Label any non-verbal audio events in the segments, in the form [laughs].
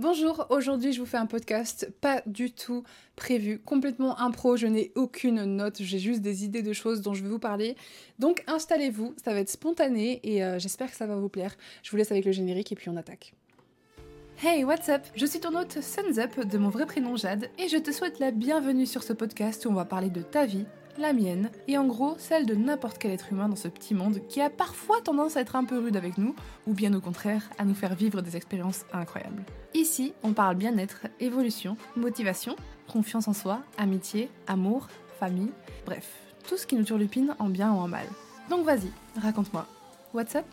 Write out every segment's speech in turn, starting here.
Bonjour, aujourd'hui je vous fais un podcast pas du tout prévu, complètement impro, je n'ai aucune note, j'ai juste des idées de choses dont je vais vous parler. Donc installez-vous, ça va être spontané et euh, j'espère que ça va vous plaire. Je vous laisse avec le générique et puis on attaque. Hey, what's up? Je suis ton hôte Suns Up de mon vrai prénom Jade et je te souhaite la bienvenue sur ce podcast où on va parler de ta vie, la mienne, et en gros celle de n'importe quel être humain dans ce petit monde qui a parfois tendance à être un peu rude avec nous, ou bien au contraire à nous faire vivre des expériences incroyables. Ici, on parle bien-être, évolution, motivation, confiance en soi, amitié, amour, famille, bref, tout ce qui nous turlupine en bien ou en mal. Donc vas-y, raconte-moi. What's up?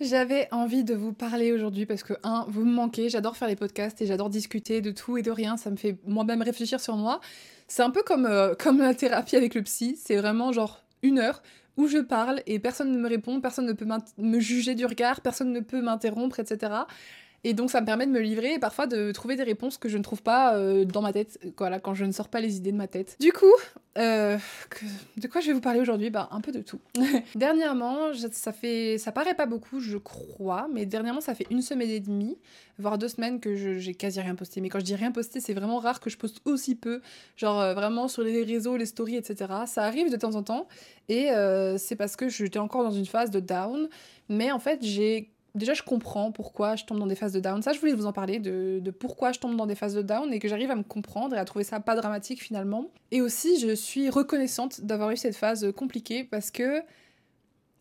J'avais envie de vous parler aujourd'hui parce que, un, vous me manquez, j'adore faire les podcasts et j'adore discuter de tout et de rien, ça me fait moi-même réfléchir sur moi. C'est un peu comme, euh, [laughs] comme la thérapie avec le psy, c'est vraiment genre une heure où je parle et personne ne me répond, personne ne peut me juger du regard, personne ne peut m'interrompre, etc. Et donc ça me permet de me livrer et parfois de trouver des réponses que je ne trouve pas euh, dans ma tête, voilà, quand je ne sors pas les idées de ma tête. Du coup, euh, de quoi je vais vous parler aujourd'hui? Bah un peu de tout. [laughs] dernièrement, ça fait, ça paraît pas beaucoup, je crois, mais dernièrement ça fait une semaine et demie, voire deux semaines que j'ai quasi rien posté. Mais quand je dis rien posté, c'est vraiment rare que je poste aussi peu, genre euh, vraiment sur les réseaux, les stories, etc. Ça arrive de temps en temps et c'est parce que j'étais encore dans une phase de down, mais en fait j'ai déjà je comprends pourquoi je tombe dans des phases de down. Ça, je voulais vous en parler, de, pourquoi je tombe dans des phases de down et que j'arrive à me comprendre et à trouver ça pas dramatique finalement. Et aussi, je suis reconnaissante d'avoir eu cette phase compliquée parce que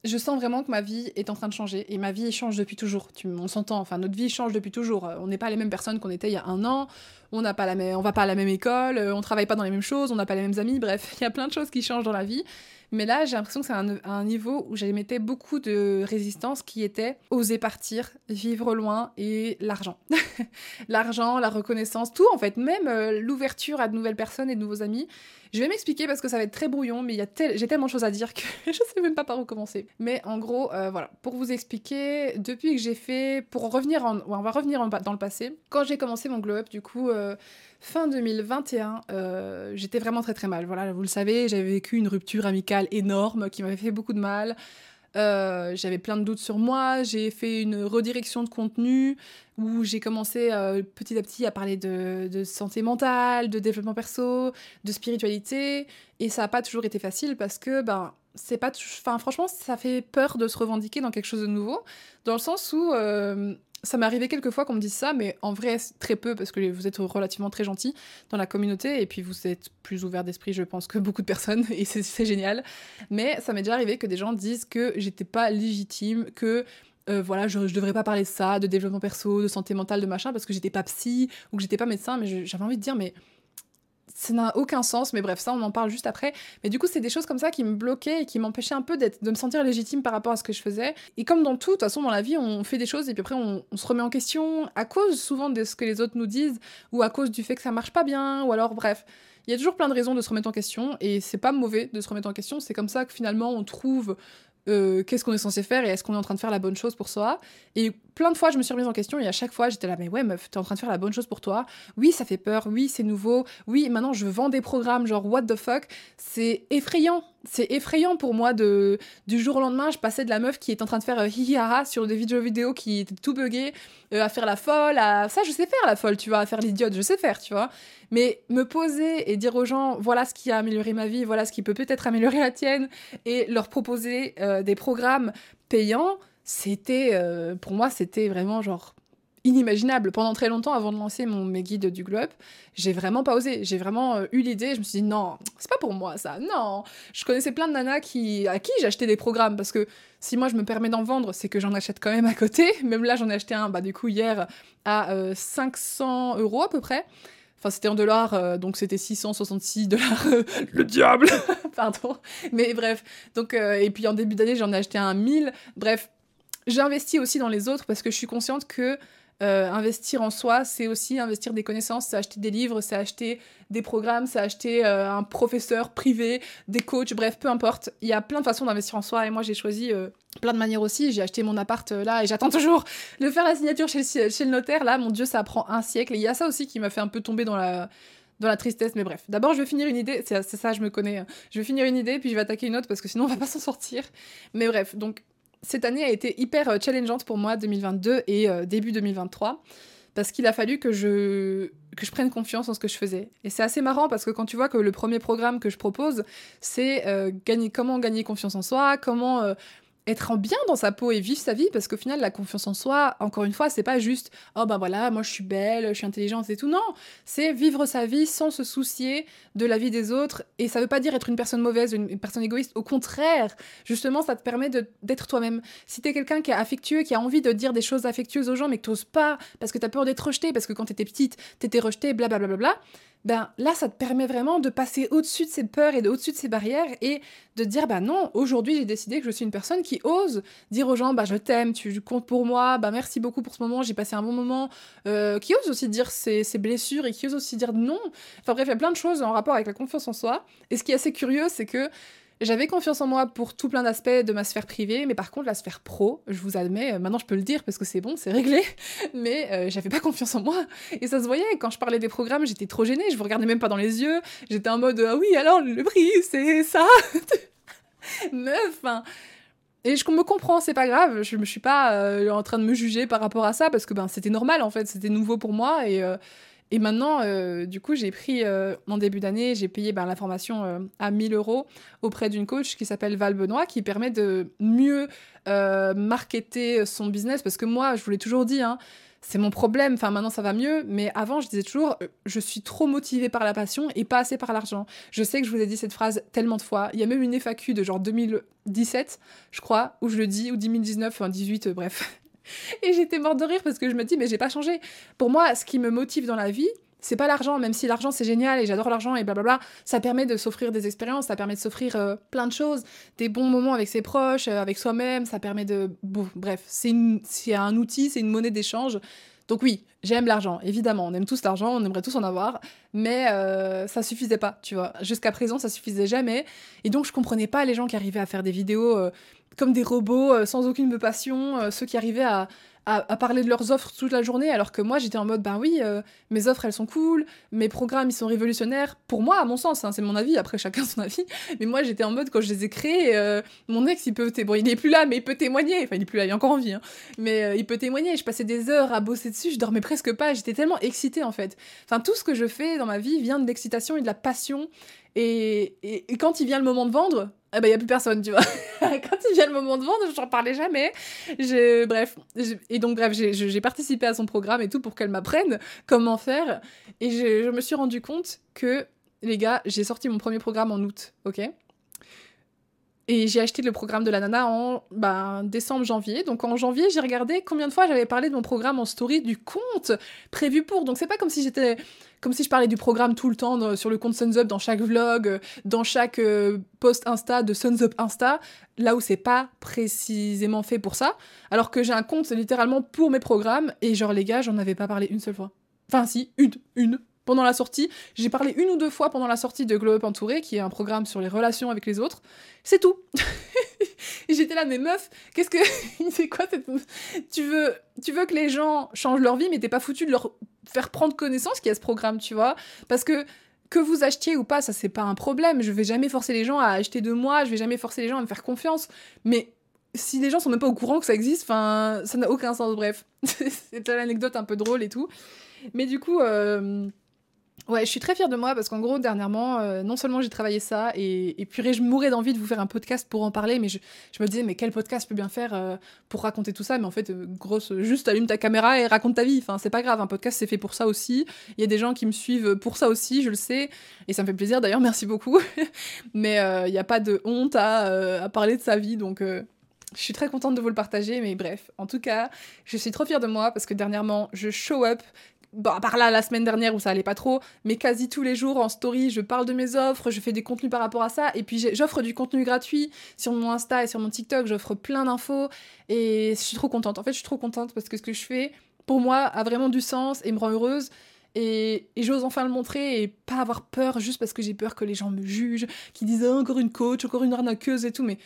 je sens vraiment que ma vie est en train de changer et ma vie change depuis toujours. On s'entend, enfin notre vie change depuis toujours. On n'est pas les mêmes personnes qu'on était il y a un an. On n'a pas la même, on va pas à la même école, on travaille pas dans les mêmes choses, on n'a pas les mêmes amis. Bref, [laughs] il y a plein de choses qui changent dans la vie. Mais là, j'ai l'impression que c'est un, niveau où j'émettais beaucoup de résistance qui était oser partir, vivre loin et l'argent. [laughs] l'argent, la reconnaissance, tout en fait, même euh, l'ouverture à de nouvelles personnes et de nouveaux amis. Je vais m'expliquer parce que ça va être très brouillon, mais j'ai tellement de choses à dire que [laughs] je sais même pas par où commencer. Mais en gros, euh, voilà, pour vous expliquer, depuis que j'ai fait, pour revenir en, on va revenir dans le passé, quand j'ai commencé mon glow up, du coup, euh, fin 2021, euh, j'étais vraiment très très mal. Voilà, vous le savez, j'avais vécu une rupture amicale énorme qui m'avait fait beaucoup de mal. Euh, j'avais plein de doutes sur moi, j'ai fait une redirection de contenu où j'ai commencé euh, petit à petit à parler de, santé mentale, de développement perso, de spiritualité, et ça n'a pas toujours été facile parce que ben c'est pas, enfin franchement ça fait peur de se revendiquer dans quelque chose de nouveau, dans le sens où euh, ça m'est arrivé quelques fois qu'on me dise ça, mais en vrai, très peu, parce que vous êtes relativement très gentil dans la communauté, et puis vous êtes plus ouvert d'esprit, je pense, que beaucoup de personnes, [laughs] et c'est génial. Mais ça m'est déjà arrivé que des gens disent que j'étais pas légitime, que euh, voilà, je, je, devrais pas parler de ça, de développement perso, de santé mentale, de machin, parce que j'étais pas psy, ou que j'étais pas médecin, mais j'avais envie de dire, mais ça n'a aucun sens, mais bref, ça on en parle juste après. Mais du coup, c'est des choses comme ça qui me bloquaient et qui m'empêchaient un peu de me sentir légitime par rapport à ce que je faisais. Et comme dans tout, de toute façon, dans la vie, on fait des choses et puis après on, se remet en question à cause souvent de ce que les autres nous disent ou à cause du fait que ça marche pas bien ou alors bref. Il y a toujours plein de raisons de se remettre en question et c'est pas mauvais de se remettre en question. C'est comme ça que finalement on trouve euh, qu'est-ce qu'on est censé faire et est-ce qu'on est en train de faire la bonne chose pour soi. Et plein de fois, je me suis remise en question et à chaque fois, j'étais là, mais ouais, meuf, t'es en train de faire la bonne chose pour toi. Oui, ça fait peur. Oui, c'est nouveau. Oui, maintenant, je vends des programmes, genre, what the fuck. C'est effrayant. C'est effrayant pour moi de du jour au lendemain, je passais de la meuf qui est en train de faire euh, sur des vidéos vidéo qui étaient tout buggées, euh, à faire la folle, à ça je sais faire la folle, tu vois, à faire l'idiote, je sais faire, tu vois. Mais me poser et dire aux gens voilà ce qui a amélioré ma vie, voilà ce qui peut peut-être améliorer la tienne et leur proposer euh, des programmes payants, c'était euh, pour moi c'était vraiment genre inimaginable. Pendant très longtemps, avant de lancer mon, mes guides du Globe, j'ai vraiment pas osé. J'ai vraiment euh, eu l'idée, je me suis dit non, c'est pas pour moi ça, non. Je connaissais plein de nanas qui, à qui j'achetais des programmes parce que si moi je me permets d'en vendre, c'est que j'en achète quand même à côté. [laughs] Même là, j'en ai acheté un, bah du coup, hier à 500 euh, euros à peu près. Enfin, c'était en dollars, donc c'était 666 dollars. [laughs] le diable [laughs] Pardon. Mais bref. Donc, et puis en début d'année, j'en ai acheté un 1000. Bref, J'investis aussi dans les autres parce que je suis consciente que euh, investir en soi, c'est aussi investir des connaissances, c'est acheter des livres, c'est acheter des programmes, c'est acheter euh, un professeur privé, des coachs, bref, peu importe. Il y a plein de façons d'investir en soi et moi j'ai choisi euh, plein de manières aussi. J'ai acheté mon appart là et j'attends toujours [laughs] de faire la signature chez le, notaire. Là, mon Dieu, ça prend un siècle. Et il y a ça aussi qui m'a fait un peu tomber dans la dans la tristesse, mais bref. D'abord, je vais finir une idée, c'est ça, je me connais. Hein. Je vais finir une idée, puis je vais attaquer une autre parce que sinon on va pas s'en sortir. Mais bref, donc cette année a été hyper euh, challengeante pour moi, 2022 et euh, début 2023. parce qu'il a fallu que je prenne confiance en ce que je faisais. Et c'est assez marrant parce que quand tu vois que le premier programme que je propose, c'est euh, gagner, comment gagner confiance en soi, comment être en bien dans sa peau et vivre sa vie parce qu'au final la confiance en soi encore une fois c'est pas juste oh ben voilà moi je suis belle je suis intelligente et tout. Non c'est vivre sa vie sans se soucier de la vie des autres. Et ça veut pas dire être une personne mauvaise une, personne égoïste. Au contraire justement ça te permet d'être toi-même. Si t'es quelqu'un qui est affectueux qui a envie de dire des choses affectueuses aux gens mais que t'oses pas parce que t'as peur d'être rejeté parce que quand t'étais petite t'étais rejetée blablabla bla, bla, bla, ben là, ça te permet vraiment de passer au-dessus de ces peurs et au-dessus de ces barrières et de dire, bah non, aujourd'hui j'ai décidé que je suis une personne qui ose dire aux gens, bah je t'aime, tu comptes pour moi, bah merci beaucoup pour ce moment, j'ai passé un bon moment, euh, qui ose aussi dire ses, ses, blessures et qui ose aussi dire non. Enfin bref, il y a plein de choses en rapport avec la confiance en soi. Et ce qui est assez curieux, c'est que j'avais confiance en moi pour tout plein d'aspects de ma sphère privée, mais par contre, la sphère pro, je vous admets, euh, maintenant je peux le dire parce que c'est bon, c'est réglé, [laughs] mais euh, j'avais pas confiance en moi. Et ça se voyait, quand je parlais des programmes, j'étais trop gênée, je vous regardais même pas dans les yeux, j'étais en mode Ah oui, alors le prix, c'est ça [laughs] Meuf hein. Et je me comprends, c'est pas grave, je me suis pas euh, en train de me juger par rapport à ça parce que ben, c'était normal en fait, c'était nouveau pour moi et. Et maintenant, euh, du coup, j'ai pris, euh, en début d'année, j'ai payé ben, la formation euh, à 1000 euros auprès d'une coach qui s'appelle Val Benoît, qui permet de mieux marketer son business. Parce que moi, je vous l'ai toujours dit, hein, c'est mon problème. Enfin, maintenant, ça va mieux. Mais avant, je disais toujours, je suis trop motivée par la passion et pas assez par l'argent. Je sais que je vous ai dit cette phrase tellement de fois. Il y a même une FAQ de genre 2017, je crois, où je le dis, ou 2019, enfin 18, bref. [laughs] Et j'étais morte de rire parce que je me dis, mais j'ai pas changé. Pour moi, ce qui me motive dans la vie, c'est pas l'argent, même si l'argent c'est génial et j'adore l'argent et blablabla, ça permet de s'offrir des expériences, ça permet de s'offrir euh, plein de choses, des bons moments avec ses proches, euh, avec soi-même, ça permet de. Bon, bref, c'est un outil, c'est une monnaie d'échange. Donc oui, j'aime l'argent, évidemment, on aime tous l'argent, on aimerait tous en avoir, mais euh, ça suffisait pas, tu vois. Jusqu'à présent, ça suffisait jamais. Et donc je comprenais pas les gens qui arrivaient à faire des vidéos comme des robots, euh, sans aucune passion, euh, ceux qui arrivaient à, à, parler de leurs offres toute la journée, alors que moi j'étais en mode, ben oui, euh, mes offres elles sont cool, mes programmes ils sont révolutionnaires, pour moi, à mon sens, hein, c'est mon avis, après chacun son avis, [laughs] mais moi j'étais en mode, quand je les ai créés, mon ex il peut, bon il est plus là, mais il peut témoigner, enfin il est plus là, il est encore en vie, hein, mais il peut témoigner, je passais des heures à bosser dessus, je dormais presque pas, j'étais tellement excitée en fait. Enfin tout ce que je fais dans ma vie vient de l'excitation et de la passion, et, et, et quand il vient le moment de vendre, eh ben, il n'y a plus personne, tu vois. [laughs] Quand il vient le moment de vendre, j'en parlais jamais. Je, bref. et donc, bref, j'ai participé à son programme et tout pour qu'elle m'apprenne comment faire. Et je, je me suis rendu compte que, les gars, j'ai sorti mon premier programme en août, ok? Et j'ai acheté le programme de la nana en ben, décembre, janvier. Donc en janvier, j'ai regardé combien de fois j'avais parlé de mon programme en story du compte prévu pour. Donc c'est pas comme si j'étais comme si je parlais du programme tout le temps sur le compte Suns Up, dans chaque vlog, dans chaque euh, post Insta de Suns Up Insta, là où c'est pas précisément fait pour ça. Alors que j'ai un compte littéralement pour mes programmes, et genre les gars, j'en avais pas parlé une seule fois. Enfin si, une, une, pendant la sortie. J'ai parlé une ou deux fois pendant la sortie de Glow Up Entouré, qui est un programme sur les relations avec les autres. C'est tout. [laughs] j'étais là, mais meuf, qu'est-ce que. [laughs] c'est quoi cette. Tu veux, tu veux que les gens changent leur vie, mais t'es pas foutu de leur faire prendre connaissance qu'il y a ce programme, tu vois? Parce que que vous achetiez ou pas, ça c'est pas un problème. Je vais jamais forcer les gens à acheter de moi, je vais jamais forcer les gens à me faire confiance. Mais si les gens sont même pas au courant que ça existe, ça n'a aucun sens. Bref, [laughs] c'est anecdote un peu drôle et tout. Mais du coup, euh, Ouais, je suis très fière de moi parce qu'en gros, dernièrement, euh, non seulement j'ai travaillé ça, et, et puis je mourais d'envie de vous faire un podcast pour en parler, mais je, je me disais, mais quel podcast peut bien faire euh, pour raconter tout ça? Mais en fait, euh, grosse, juste allume ta caméra et raconte ta vie. Enfin, c'est pas grave, un podcast c'est fait pour ça aussi. Il y a des gens qui me suivent pour ça aussi, je le sais, et ça me fait plaisir d'ailleurs, [laughs] merci beaucoup. mais il n'y a pas de honte à, à, parler de sa vie, donc. Je suis très contente de vous le partager, mais bref, en tout cas, je suis trop fière de moi parce que dernièrement, je show up bon, à part là, la semaine dernière où ça allait pas trop, mais quasi tous les jours en story, je parle de mes offres, je fais des contenus par rapport à ça, et puis j'offre du contenu gratuit sur mon Insta et sur mon TikTok, j'offre plein d'infos, et je suis trop contente. En fait, je suis trop contente parce que ce que je fais, pour moi, a vraiment du sens et me rend heureuse. Et, j'ose enfin le montrer et pas avoir peur juste parce que j'ai peur que les gens me jugent, qu'ils disent ah, encore une coach, encore une arnaqueuse et tout, mais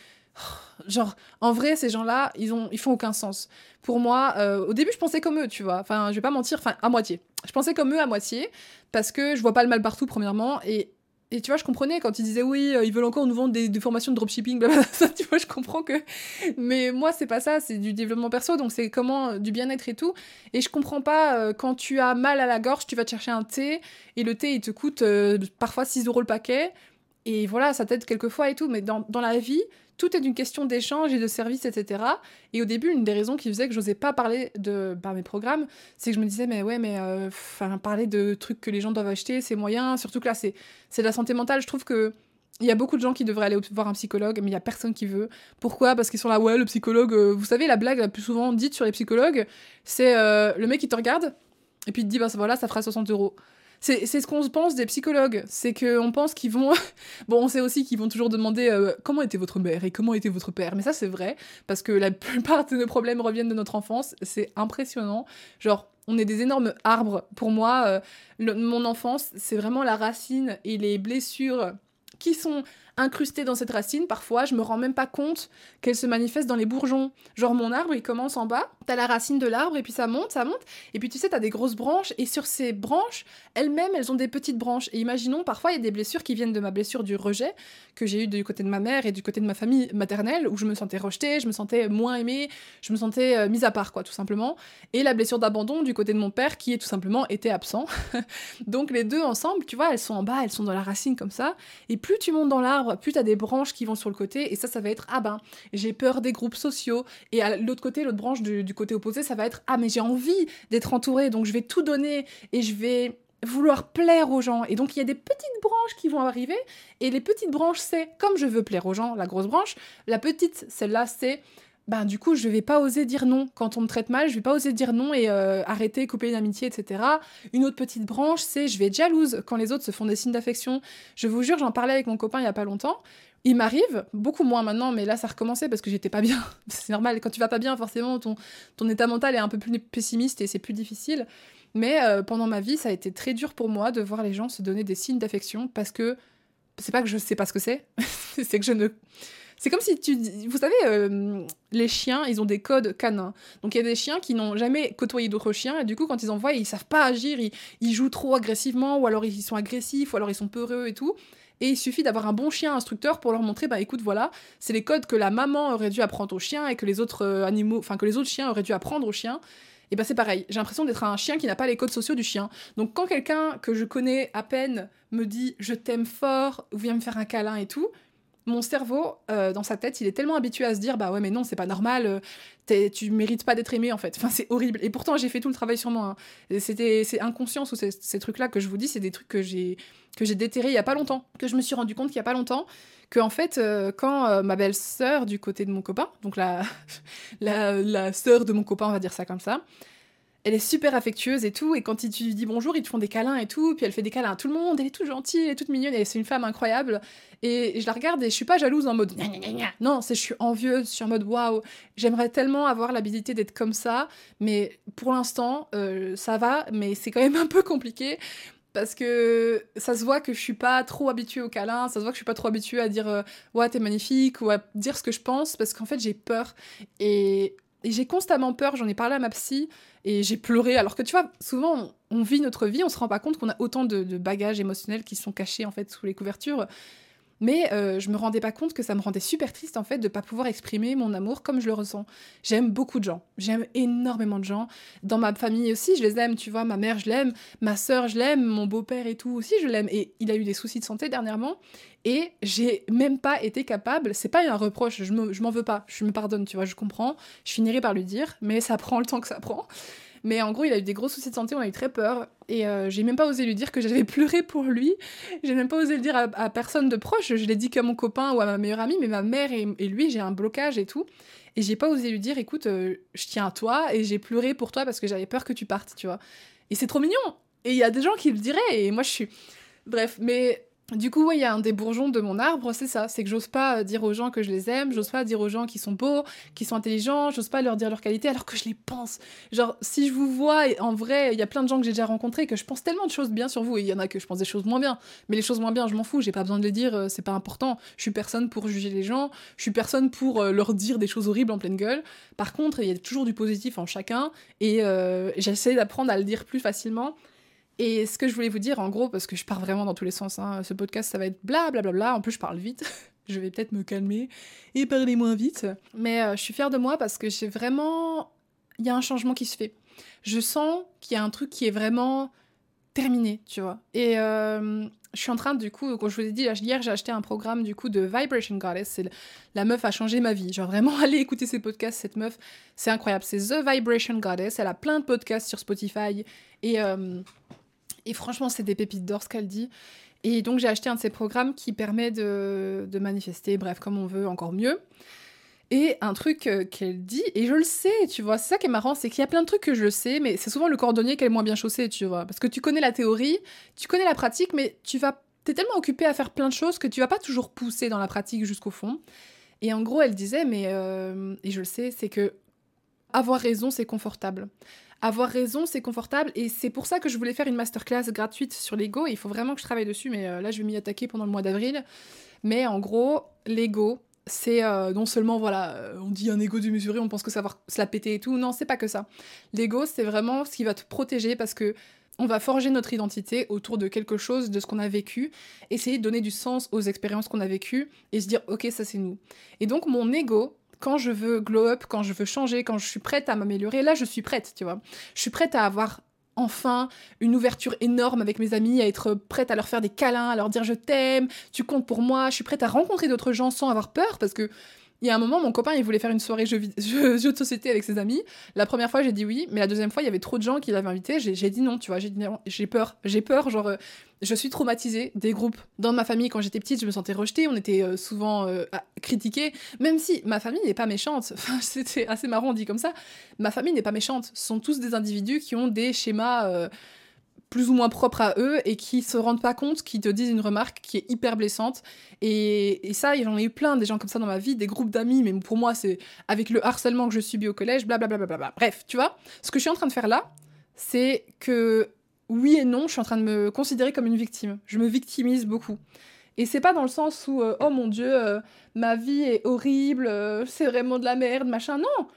Genre, en vrai, ces gens-là, ils, ont, ils font aucun sens. Pour moi, euh, au début, je pensais comme eux, tu vois. Enfin, je vais pas mentir, enfin, à moitié. Je pensais comme eux à moitié, parce que je vois pas le mal partout, premièrement, et et tu vois, je comprenais quand ils disaient oui, euh, ils veulent encore nous vendre des, formations de dropshipping, [laughs] ça, tu vois, je comprends que. [laughs] Mais moi, c'est pas ça, c'est du développement perso, donc c'est comment euh, du bien-être et tout. Et je comprends pas, quand tu as mal à la gorge, tu vas te chercher un thé, et le thé, il te coûte parfois 6 euros le paquet, et voilà, ça t'aide quelquefois et tout. Mais dans, dans la vie, tout est une question d'échange et de service, etc. Et au début, une des raisons qui faisait que j'osais pas parler de bah, mes programmes, c'est que je me disais, mais ouais, mais euh, parler de trucs que les gens doivent acheter, c'est moyen. Surtout que là, c'est de la santé mentale. Je trouve que il y a beaucoup de gens qui devraient aller voir un psychologue, mais il y a personne qui veut. Pourquoi? Parce qu'ils sont là, ouais, le psychologue. Euh, vous savez, la blague la plus souvent dite sur les psychologues, c'est euh, le mec qui te regarde et puis il te dit, bah voilà, ça fera 60 euros. C'est ce qu'on pense des psychologues. C'est qu'on pense qu'ils vont. [laughs] bon, on sait aussi qu'ils vont toujours demander euh, comment était votre mère et comment était votre père. Mais ça, c'est vrai, parce que la [laughs] plupart de nos problèmes reviennent de notre enfance. C'est impressionnant. Genre, on est des énormes arbres. Pour moi, euh, mon enfance, c'est vraiment la racine et les blessures qui sont incrustées dans cette racine. Parfois, je me rends même pas compte qu'elles se manifestent dans les bourgeons. Genre, mon arbre, il commence en bas, t'as la racine de l'arbre, et puis ça monte, ça monte, et puis tu sais, t'as des grosses branches, et sur ces branches, elles-mêmes, elles ont des petites branches. Et imaginons, parfois, il y a des blessures qui viennent de ma blessure du rejet, que j'ai eu du côté de ma mère et du côté de ma famille maternelle, où je me sentais rejetée, je me sentais moins aimée, je me sentais euh, mise à part, quoi, tout simplement. Et la blessure d'abandon du côté de mon père, qui est tout simplement était absent. [laughs] Donc les deux ensemble, tu vois, elles sont en bas, elles sont dans la racine comme ça, et plus tu montes dans l'arbre, plus t'as des branches qui vont sur le côté, et ça, ça va être, ah ben, j'ai peur des groupes sociaux, et à l'autre côté, l'autre branche du, du côté opposé, ça va être, ah mais j'ai envie d'être entourée, donc je vais tout donner, et je vais vouloir plaire aux gens. Et donc il y a des petites branches qui vont arriver. Et les petites branches, c'est comme je veux plaire aux gens, la grosse branche. La petite, celle-là, c'est ben du coup je vais pas oser dire non quand on me traite mal, je vais pas oser dire non et euh, arrêter, couper une amitié, etc. Une autre petite branche, c'est je vais être jalouse quand les autres se font des signes d'affection. Je vous jure, j'en parlais avec mon copain il y a pas longtemps. Il m'arrive, beaucoup moins maintenant, mais là ça recommençait parce que j'étais pas bien. [laughs] c'est normal, quand tu vas pas bien, forcément ton, ton état mental est un peu plus pessimiste et c'est plus difficile. Mais euh, pendant ma vie, ça a été très dur pour moi de voir les gens se donner des signes d'affection parce que c'est pas que je sais pas ce que c'est, [laughs] c'est que je ne. C'est comme si tu. Vous savez, euh, les chiens, ils ont des codes canins. Donc il y a des chiens qui n'ont jamais côtoyé d'autres chiens et du coup, quand ils en voient, ils savent pas agir, ils, jouent trop agressivement ou alors ils sont agressifs ou alors ils sont peureux et tout. Et il suffit d'avoir un bon chien instructeur pour leur montrer, bah écoute, voilà, c'est les codes que la maman aurait dû apprendre au chien et que les autres euh, animaux, enfin que les autres chiens auraient dû apprendre au chien et ben c'est pareil, j'ai l'impression d'être un chien qui n'a pas les codes sociaux du chien. Donc quand quelqu'un que je connais à peine me dit je t'aime fort, ou vient me faire un câlin et tout, mon cerveau, euh, dans sa tête, il est tellement habitué à se dire bah ouais mais non c'est pas normal, euh, tu mérites pas d'être aimé en fait. Enfin c'est horrible. Et pourtant j'ai fait tout le travail sur moi. Hein. C'était c'est inconscient ou ces trucs là que je vous dis, c'est des trucs que j'ai que j'ai déterré il y a pas longtemps, que je me suis rendu compte qu'il y a pas longtemps que en fait euh, quand ma belle sœur du côté de mon copain, donc la [laughs] la la sœur de mon copain on va dire ça comme ça, elle est super affectueuse et tout, et quand tu lui dis bonjour, ils te font des câlins et tout, puis elle fait des câlins à tout le monde, elle est toute gentille, elle est toute mignonne, et c'est une femme incroyable. Et je la regarde et je suis pas jalouse en mode non, c'est je suis envieuse, je suis en mode waouh, j'aimerais tellement avoir l'habilité d'être comme ça, mais pour l'instant, euh, ça va, mais c'est quand même [laughs] un peu compliqué. Parce que ça se voit que je suis pas trop habituée aux câlins, ça se voit que je suis pas trop habituée à dire euh, ouais t'es magnifique ou à dire ce que je pense parce qu'en fait j'ai peur et et j'ai constamment peur, j'en ai parlé à ma psy, et j'ai pleuré, alors que tu vois, souvent on, vit notre vie, on se rend pas compte qu'on a autant de, de, bagages émotionnels qui sont cachés en fait sous les couvertures. Mais euh, je me rendais pas compte que ça me rendait super triste en fait de pas pouvoir exprimer mon amour comme je le ressens. J'aime beaucoup de gens, j'aime énormément de gens. Dans ma famille aussi, je les aime, tu vois, ma mère je l'aime, ma sœur je l'aime, mon beau-père et tout aussi je l'aime. Et il a eu des soucis de santé dernièrement et j'ai même pas été capable, c'est pas un reproche, je m'en veux pas, je me pardonne, tu vois, je comprends, je finirai par lui dire, mais ça prend le temps que ça prend. Mais en gros, il a eu des gros soucis de santé, on a eu très peur. Et euh, j'ai même pas osé lui dire que j'avais pleuré pour lui. J'ai même pas osé le dire à, personne de proche. Je l'ai dit qu'à mon copain ou à ma meilleure amie, mais ma mère et, lui, j'ai un blocage et tout. Et j'ai pas osé lui dire, écoute, euh, je tiens à toi et j'ai pleuré pour toi parce que j'avais peur que tu partes, tu vois. Et c'est trop mignon. Et il y a des gens qui le diraient et moi je suis. Bref, mais du coup, il y a un des bourgeons de mon arbre, c'est ça, c'est que j'ose pas euh, dire aux gens que je les aime, j'ose pas dire aux gens qui sont beaux, qui sont intelligents, j'ose pas leur dire leurs qualités alors que je les pense. Genre, si je vous vois, en vrai, il y a plein de gens que j'ai déjà rencontrés que je pense tellement de choses bien sur vous, et il y en a que je pense des choses moins bien. Mais les choses moins bien, je m'en fous, j'ai pas besoin de les dire, euh, c'est pas important. Je suis personne pour juger les gens, je suis personne pour euh, leur dire des choses horribles en pleine gueule. Par contre, il y a toujours du positif en chacun, et j'essaie d'apprendre à le dire plus facilement Et ce que je voulais vous dire, en gros, parce que je pars vraiment dans tous les sens, hein, ce podcast, ça va être bla bla bla bla. En plus, je parle vite. [laughs] je vais peut-être me calmer et parler moins vite. Mais euh, je suis fière de moi parce que j'ai vraiment. Il y a un changement qui se fait. Je sens qu'il y a un truc qui est vraiment terminé, tu vois. Et euh, je suis en train, du coup, quand je vous ai dit, hier, j'ai acheté un programme, du coup, de Vibration Goddess. C'est la meuf a changé ma vie. Genre, vraiment, [laughs] allez écouter ses podcasts, cette meuf. C'est incroyable. C'est The Vibration Goddess. Elle a plein de podcasts sur Spotify. Et, euh, et franchement, c'est des pépites d'or, ce qu'elle dit. Et donc, j'ai acheté un de ces programmes qui permet de, de manifester, bref, comme on veut, encore mieux. Et un truc euh, qu'elle dit, et je le sais, tu vois, c'est ça qui est marrant, c'est qu'il y a plein de trucs que je sais, mais c'est souvent le cordonnier qui est moins bien chaussé, tu vois. Parce que tu connais la théorie, tu connais la pratique, mais tu vas. T'es tellement occupé à faire plein de choses que tu vas pas toujours pousser dans la pratique jusqu'au fond. Et en gros, elle disait, mais. Euh, et je le sais, c'est que. Avoir raison, c'est confortable. Avoir raison, c'est confortable. Et c'est pour ça que je voulais faire une masterclass gratuite sur l'ego. Il faut vraiment que je travaille dessus, mais euh, là, je vais m'y attaquer pendant le mois d'avril. Mais en gros, l'ego, c'est euh, non seulement, voilà, euh, on dit un ego démesuré, on pense que va se la péter et tout. Non, c'est pas que ça. L'ego, c'est vraiment ce qui va te protéger parce que on va forger notre identité autour de quelque chose, de ce qu'on a vécu, essayer de donner du sens aux expériences qu'on a vécues et se dire, ok, ça c'est nous. Et donc, mon ego, quand je veux glow up, quand je veux changer, quand je suis prête à m'améliorer, là, je suis prête, tu vois. Je suis prête à avoir enfin une ouverture énorme avec mes amis, à être prête à leur faire des câlins, à leur dire je t'aime, tu comptes pour moi, je suis prête à rencontrer d'autres gens sans avoir peur parce que il y a un moment, mon copain, il voulait faire une soirée [laughs] jeux, de société avec ses amis. La première fois, j'ai dit oui, mais la deuxième fois, il y avait trop de gens qui l'avaient invité. J'ai dit non, tu vois. J'ai dit j'ai peur. J'ai peur, genre, euh, je suis traumatisée des groupes. Dans ma famille, quand j'étais petite, je me sentais rejetée. On était euh, souvent euh, critiqués. Même si ma famille n'est pas méchante. [laughs] C'était assez marrant dit comme ça. Ma famille n'est pas méchante. Ce sont tous des individus qui ont des schémas plus ou moins propres à eux et qui se rendent pas compte, qui te disent une remarque qui est hyper blessante. Et, et ça, j'en ai eu plein des gens comme ça dans ma vie, des groupes d'amis, mais pour moi, c'est avec le harcèlement que je subis au collège, blablabla. Bla, bla, bla, Bref, tu vois, ce que je suis en train de faire là, c'est que oui et non, je suis en train de me considérer comme une victime. Je me victimise beaucoup. Et c'est pas dans le sens où, euh, oh mon dieu, euh, ma vie est horrible, euh, c'est vraiment de la merde, machin. Non!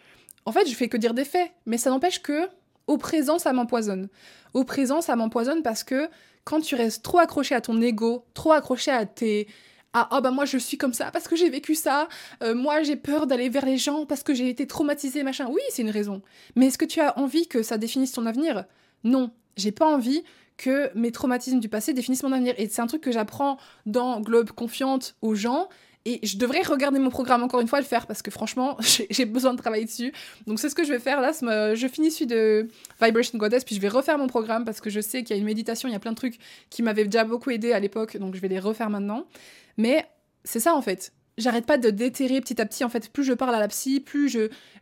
En fait, je fais que dire des faits. Mais ça n'empêche que, au présent, ça m'empoisonne. Au présent, ça m'empoisonne parce que quand tu restes trop accroché à ton ego, trop accroché à tes ah bah moi je suis comme ça parce que j'ai vécu ça, euh, moi j'ai peur d'aller vers les gens parce que j'ai été traumatisée machin. Oui, c'est une raison. Mais est-ce que tu as envie que ça définisse ton avenir? Non, j'ai pas envie que mes traumatismes du passé définissent mon avenir. Et c'est un truc que j'apprends dans Globe Confiante aux gens, et je devrais regarder mon programme encore une fois le faire parce que franchement, [laughs] j'ai besoin de travailler dessus. Donc c'est ce que je vais faire là. Je finis celui de Vibration Goddess, puis je vais refaire mon programme parce que je sais qu'il y a une méditation, il y a plein de trucs qui m'avaient déjà beaucoup aidé à l'époque, donc je vais les refaire maintenant. Mais c'est ça en fait. J'arrête pas de déterrer petit à petit. En fait, plus je parle à la psy, plus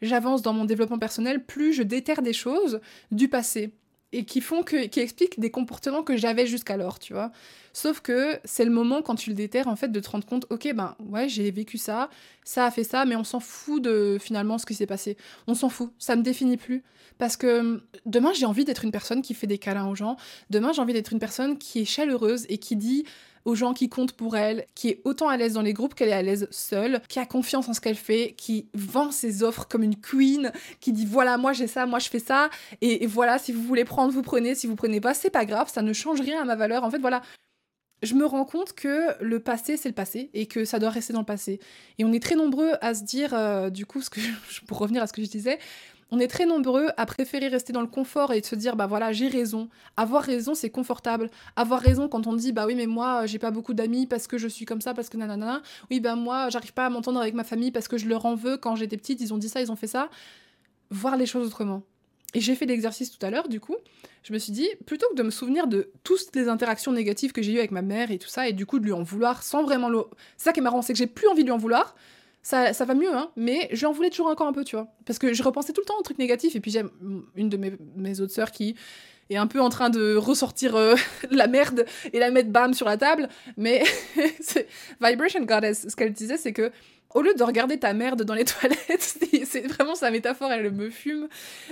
j'avance dans mon développement personnel, plus je déterre des choses du passé et qui font que qui expliquent des comportements que j'avais jusqu'alors, tu vois. Sauf que c'est le moment quand tu le déterres en fait de te rendre compte, ok ben ouais j'ai vécu ça, ça a fait ça, mais on s'en fout de finalement ce qui s'est passé. On s'en fout, ça me définit plus parce que hum, demain j'ai envie d'être une personne qui fait des câlins aux gens. Demain j'ai envie d'être une personne qui est chaleureuse et qui dit aux gens qui comptent pour elle, qui est autant à l'aise dans les groupes qu'elle est à l'aise seule, qui a confiance en ce qu'elle fait, qui vend ses offres comme une queen, qui dit voilà, moi j'ai ça, moi je fais ça, et, voilà, si vous voulez prendre, vous prenez, si vous prenez pas, c'est pas grave, ça ne change rien à ma valeur. En fait, voilà, je me rends compte que le passé, c'est le passé et que ça doit rester dans le passé. Et on est très nombreux à se dire, euh, du coup, que [laughs] pour revenir à ce que je disais, on est très nombreux à préférer rester dans le confort et de se dire bah voilà j'ai raison. Avoir raison c'est confortable. Avoir raison quand on dit bah oui mais moi j'ai pas beaucoup d'amis parce que je suis comme ça parce que nanana. Oui bah moi j'arrive pas à m'entendre avec ma famille parce que je leur en veux quand j'étais petite ils ont dit ça ils ont fait ça. Voir les choses autrement. Et j'ai fait l'exercice tout à l'heure du coup. Je me suis dit plutôt que de me souvenir de toutes les interactions négatives que j'ai eues avec ma mère et tout ça et du coup de lui en vouloir sans vraiment le. Ça qui est marrant c'est que j'ai plus envie de lui en vouloir ça, va mieux, hein, mais j'en voulais toujours encore un peu, tu vois. Parce que je repensais tout le temps aux trucs négatifs, et puis j'ai une de mes, mes autres sœurs qui est un peu en train de ressortir euh, [laughs] la merde et la mettre bam sur la table, mais [laughs] Vibration Goddess, ce qu'elle disait, c'est que au lieu de regarder ta merde dans les [laughs] toilettes, c'est vraiment sa métaphore, elle me fume,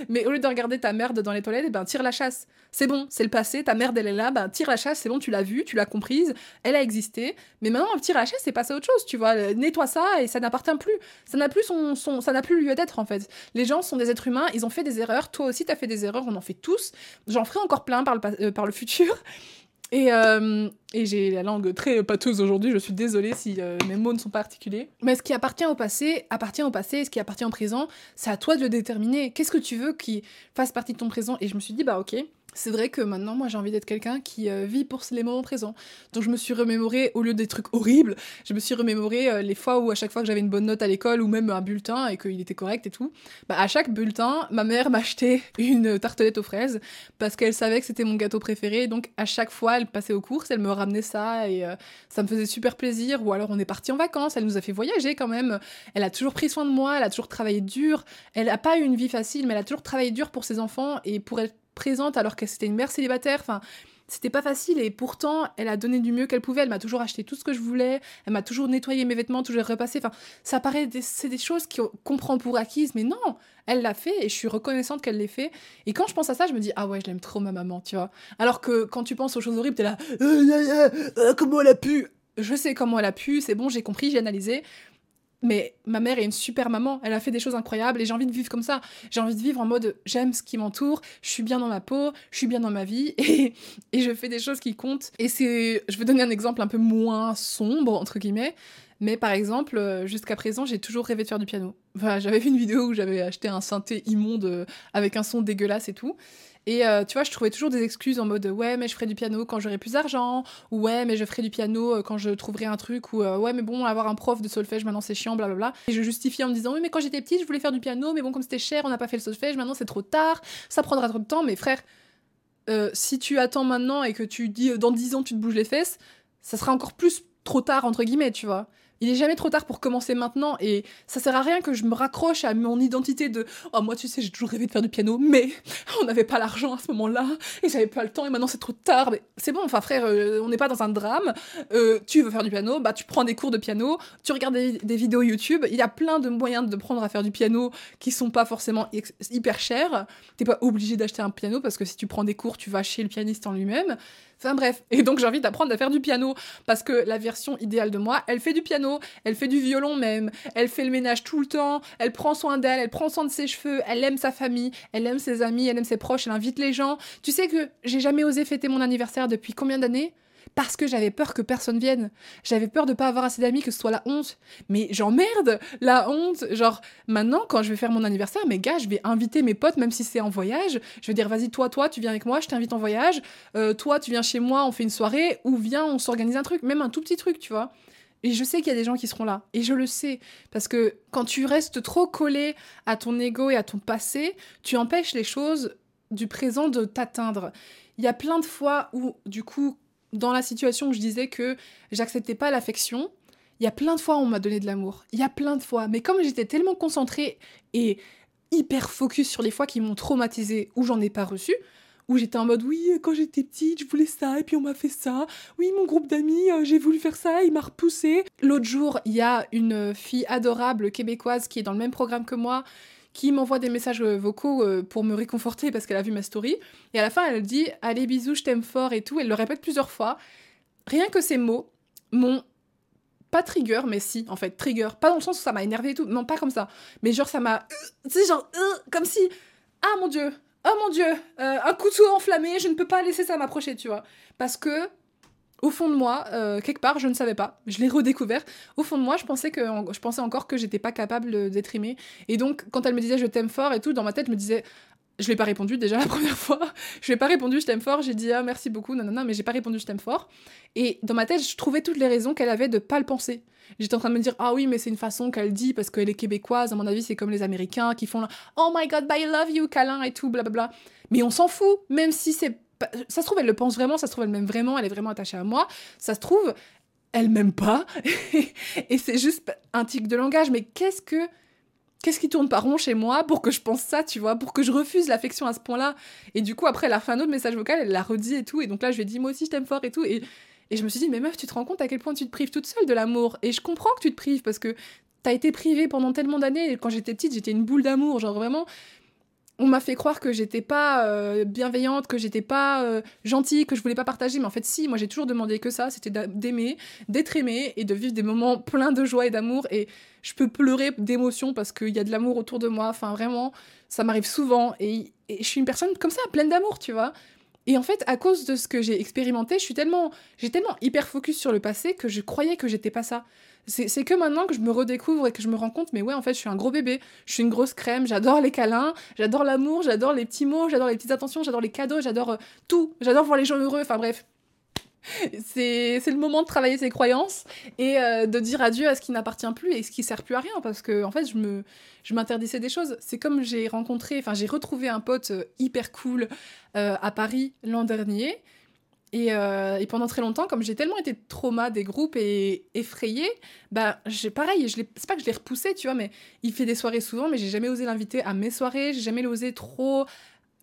mais au lieu de regarder ta merde dans les toilettes, eh ben tire la chasse. C'est bon, c'est le passé, ta merde elle est là, ben tire la chasse, c'est bon, tu l'as vue, tu l'as comprise, elle a existé, mais maintenant tire la chasse, c'est passer à autre chose, tu vois, nettoie ça et ça n'appartient plus. Ça n'a plus son, son ça n'a plus lieu d'être en fait. Les gens sont des êtres humains, ils ont fait des erreurs, toi aussi t'as fait des erreurs, on en fait tous. J'en ferai encore plein par le, euh, par le futur. Et, euh, et j'ai la langue très pâteuse aujourd'hui, je suis désolée si euh, mes mots ne sont pas articulés. Mais ce qui appartient au passé, appartient au passé, et ce qui appartient au présent, c'est à toi de le déterminer. Qu'est-ce que tu veux qui fasse partie de ton présent? Et je me suis dit, bah ok, c'est vrai que maintenant, moi, j'ai envie d'être quelqu'un qui euh, vit pour les moments présents. Donc, je me suis remémoré, au lieu des trucs horribles, je me suis remémoré euh, les fois où, à chaque fois que j'avais une bonne note à l'école ou même un bulletin et qu'il était correct et tout, bah, à chaque bulletin, ma mère [laughs] m'achetait une tartelette aux fraises parce qu'elle savait que c'était mon gâteau préféré. Donc, à chaque fois, elle passait aux courses, elle me ramenait ça et euh, ça me faisait super plaisir. Ou alors, on est parti en vacances, elle nous a fait voyager quand même. Elle a toujours pris soin de moi, elle a toujours travaillé dur. Elle n'a pas eu une vie facile, mais elle a toujours travaillé dur pour ses enfants et pour être présente alors que c'était une mère célibataire. Enfin, c'était pas facile et pourtant elle a donné du mieux qu'elle pouvait. Elle m'a toujours acheté tout ce que je voulais. Elle m'a toujours nettoyé mes vêtements, toujours repassé. Enfin, ça paraît c'est des choses qu'on prend pour acquises, mais non, elle l'a fait et je suis reconnaissante qu'elle l'ait fait. Et quand je pense à ça, je me dis ah ouais, je l'aime trop ma maman, tu vois. Alors que quand tu penses aux choses horribles, t'es là euh, euh, euh, comment elle a pu? Je sais comment elle a pu, c'est bon, j'ai compris, j'ai analysé. Mais ma mère est une super maman, elle a fait des choses incroyables et j'ai envie de vivre comme ça. J'ai envie de vivre en mode j'aime ce qui m'entoure, je suis bien dans ma peau, je suis bien dans ma vie [laughs] et, et je fais des choses qui comptent. Et c'est. Je vais donner un exemple un peu moins sombre, entre guillemets. Mais par exemple, euh, jusqu'à présent, j'ai toujours rêvé de faire du piano. J'avais vu une vidéo où j'avais acheté un synthé immonde euh, avec un son dégueulasse et tout. Et euh, tu vois, je trouvais toujours des excuses en mode ouais, mais je ferai du piano quand j'aurai plus d'argent, ou ouais, mais je ferai du piano euh, quand je trouverai un truc, ou euh, ouais, mais bon, avoir un prof de solfège maintenant c'est chiant, blablabla. Et je justifiais en me disant oui, mais quand j'étais petite, je voulais faire du piano, mais bon, comme c'était cher, on n'a pas fait le solfège, maintenant c'est trop tard, ça prendra trop de temps, mais frère, si tu attends maintenant et que tu dis dans 10 ans tu te bouges les fesses, ça sera encore plus trop tard, entre guillemets, tu vois. Il est jamais trop tard pour commencer maintenant et ça sert à rien que je me raccroche à mon identité de oh moi tu sais j'ai toujours rêvé de faire du piano mais [laughs] on n'avait pas l'argent à ce moment-là et j'avais pas le temps et maintenant c'est trop tard. Mais c'est bon enfin frère euh, on n'est pas dans un drame. Euh, tu veux faire du piano bah tu prends des cours de piano tu regardes des, vidéos YouTube. Il y a plein de moyens de prendre à faire du piano qui sont pas forcément hyper chers. T'es pas obligé d'acheter un piano parce que si tu prends des cours tu vas chez le pianiste en lui-même Enfin bref, et donc j'ai envie d'apprendre à faire du piano. Parce que la version idéale de moi, elle fait du piano, elle fait du violon même, elle fait le ménage tout le temps, elle prend soin d'elle, elle prend soin de ses cheveux, elle aime sa famille, elle aime ses amis, elle aime ses proches, elle invite les gens. Tu sais que j'ai jamais osé fêter mon anniversaire depuis combien d'années? Parce que j'avais peur que personne vienne. J'avais peur de pas avoir assez d'amis, que ce soit la honte. Mais j'emmerde la honte. Genre, maintenant, quand je vais faire mon anniversaire, mes gars, je vais inviter mes potes, même si c'est en voyage. Je vais dire, vas-y, toi, toi, tu viens avec moi, je t'invite en voyage. Euh, toi, tu viens chez moi, on fait une soirée. Ou viens, on s'organise un truc, même un tout petit truc, tu vois. Et je sais qu'il y a des gens qui seront là. Et je le sais. Parce que quand tu restes trop collé à ton ego et à ton passé, tu empêches les choses du présent de t'atteindre. Il y a plein de fois où, du coup, dans la situation où je disais que j'acceptais pas l'affection, il y a plein de fois où on m'a donné de l'amour. Il y a plein de fois. Mais comme j'étais tellement concentrée et hyper focus sur les fois qui m'ont traumatisé ou j'en ai pas reçu, où j'étais en mode oui, quand j'étais petite, je voulais ça et puis on m'a fait ça. Oui, mon groupe d'amis, euh, j'ai voulu faire ça, il m'a repoussé. L'autre jour, il y a une fille adorable québécoise qui est dans le même programme que moi qui m'envoie des messages euh, vocaux euh, pour me réconforter parce qu'elle a vu ma story. Et à la fin, elle dit Allez, bisous, je t'aime fort et tout. Elle le répète plusieurs fois. Rien que ces mots m'ont pas trigger, mais si, en fait, trigger. Pas dans le sens où ça m'a énervé et tout, non, pas comme ça. Mais genre, ça m'a. Tu sais, genre, comme si. Ah mon dieu, oh mon dieu, euh, un couteau enflammé, je ne peux pas laisser ça m'approcher, tu vois. Parce que au fond de moi, euh, quelque part, je ne savais pas. Je l'ai redécouvert. Au fond de moi, je pensais, que, je pensais encore que j'étais pas capable d'être aimée. Et donc, quand elle me disait je t'aime fort et tout, dans ma tête, je me disais. Je l'ai pas répondu déjà la [laughs] première fois. Je l'ai pas répondu je t'aime fort. J'ai dit ah merci beaucoup, non non non, mais j'ai pas répondu je t'aime fort. Et dans ma tête, je trouvais toutes les raisons qu'elle avait de pas le penser. J'étais en train de me dire ah oui mais c'est une façon qu'elle dit parce qu'elle est québécoise. À mon avis c'est comme les Américains qui font oh my god, I love you, câlin et tout, blablabla. Mais on s'en fout, même si c'est ça se trouve, elle le pense vraiment, ça se trouve, elle m'aime vraiment, elle est vraiment attachée à moi. Ça se trouve, elle m'aime pas. [laughs] et c'est juste un tic de langage. Mais qu'est-ce que. Qu'est-ce qui tourne pas rond chez moi pour que je pense ça, tu vois, pour que je refuse l'affection à ce point-là? Et du coup, après, elle a fait un autre message vocal, elle l'a redit et tout. Et donc là, je lui ai dit, moi aussi, je t'aime fort et tout. Et, et je me suis dit, mais meuf, tu te rends compte à quel point tu te prives toute seule de l'amour? Et je comprends que tu te prives parce que t'as été privé pendant tellement d'années. Quand j'étais petite, j'étais une boule d'amour. Genre vraiment, on m'a fait croire que j'étais pas euh, bienveillante, que j'étais pas euh, gentille, que je voulais pas partager. Mais en fait, si, moi j'ai toujours demandé que ça, c'était d'aimer, d'être aimé et de vivre des moments pleins de joie et d'amour. Et je peux pleurer d'émotion parce qu'il y a de l'amour autour de moi. Enfin, vraiment, ça m'arrive souvent. Et, je suis une personne comme ça, pleine d'amour, tu vois. Et en fait, à cause de ce que j'ai expérimenté, je suis tellement, j'ai tellement hyper focus sur le passé que je croyais que j'étais pas ça. C'est que maintenant que je me redécouvre et que je me rends compte, mais ouais, en fait, je suis un gros bébé, je suis une grosse crème, j'adore les câlins, j'adore l'amour, j'adore les petits mots, j'adore les petites attentions, j'adore les cadeaux, j'adore euh, tout, j'adore voir les gens heureux, enfin bref. C'est le moment de travailler ses croyances et euh, de dire adieu à ce qui n'appartient plus et ce qui sert plus à rien parce que en fait je me je m'interdisais des choses. C'est comme j'ai rencontré, enfin j'ai retrouvé un pote euh, hyper cool à Paris l'an dernier euh, et, pendant très longtemps, comme j'ai tellement été trauma des groupes et effrayée, bah, j'ai pareil, je c'est pas que je l'ai repoussé, tu vois, mais il fait des soirées souvent, mais j'ai jamais osé l'inviter à mes soirées, j'ai jamais osé trop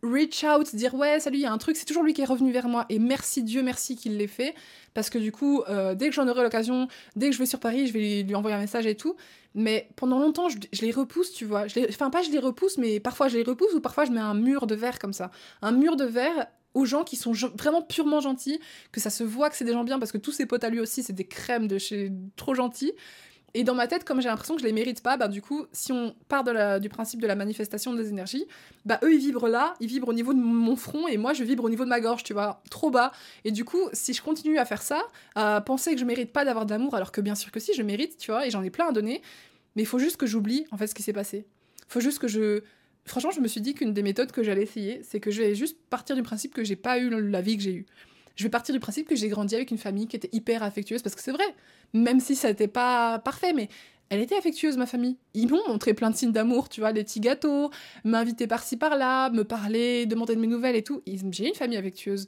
reach out, dire ouais, salut, il y a un truc, c'est toujours lui qui est revenu vers moi. Et merci Dieu, merci qu'il l'ait fait, parce que du coup, euh, dès que j'en aurai l'occasion, dès que je vais sur Paris, je vais lui, envoyer un message et tout. Mais pendant longtemps, je, les repousse, tu vois. Je enfin, pas je les repousse, mais parfois je les repousse ou parfois je mets un mur de verre comme ça. Un mur de verre aux gens qui sont vraiment purement gentils, que ça se voit que c'est des gens bien parce que tous ses potes à lui aussi, c'est des crèmes de chez trop gentils. Et dans ma tête, comme j'ai l'impression que je les mérite pas, bah du coup, si on part de la, du principe de la manifestation des énergies, bah eux ils vibrent là, ils vibrent au niveau de mon front et moi je vibre au niveau de ma gorge, tu vois, trop bas. Et du coup, si je continue à faire ça, à penser que je mérite pas d'avoir d'amour, alors que bien sûr que si, je mérite, tu vois, et j'en ai plein à donner, mais il faut juste que j'oublie en fait ce qui s'est passé. Il faut juste que je franchement, je me suis dit qu'une des méthodes que j'allais essayer, c'est que je vais juste partir du principe que j'ai pas eu la vie que j'ai eue. Je vais partir du principe que j'ai grandi avec une famille qui était hyper affectueuse, parce que c'est vrai, même si ça n'était pas parfait, mais elle était affectueuse, ma famille. Ils m'ont montré plein de signes d'amour, tu vois, des petits gâteaux, m'inviter par-ci par-là, me parler, demander de mes nouvelles et tout. J'ai une famille affectueuse.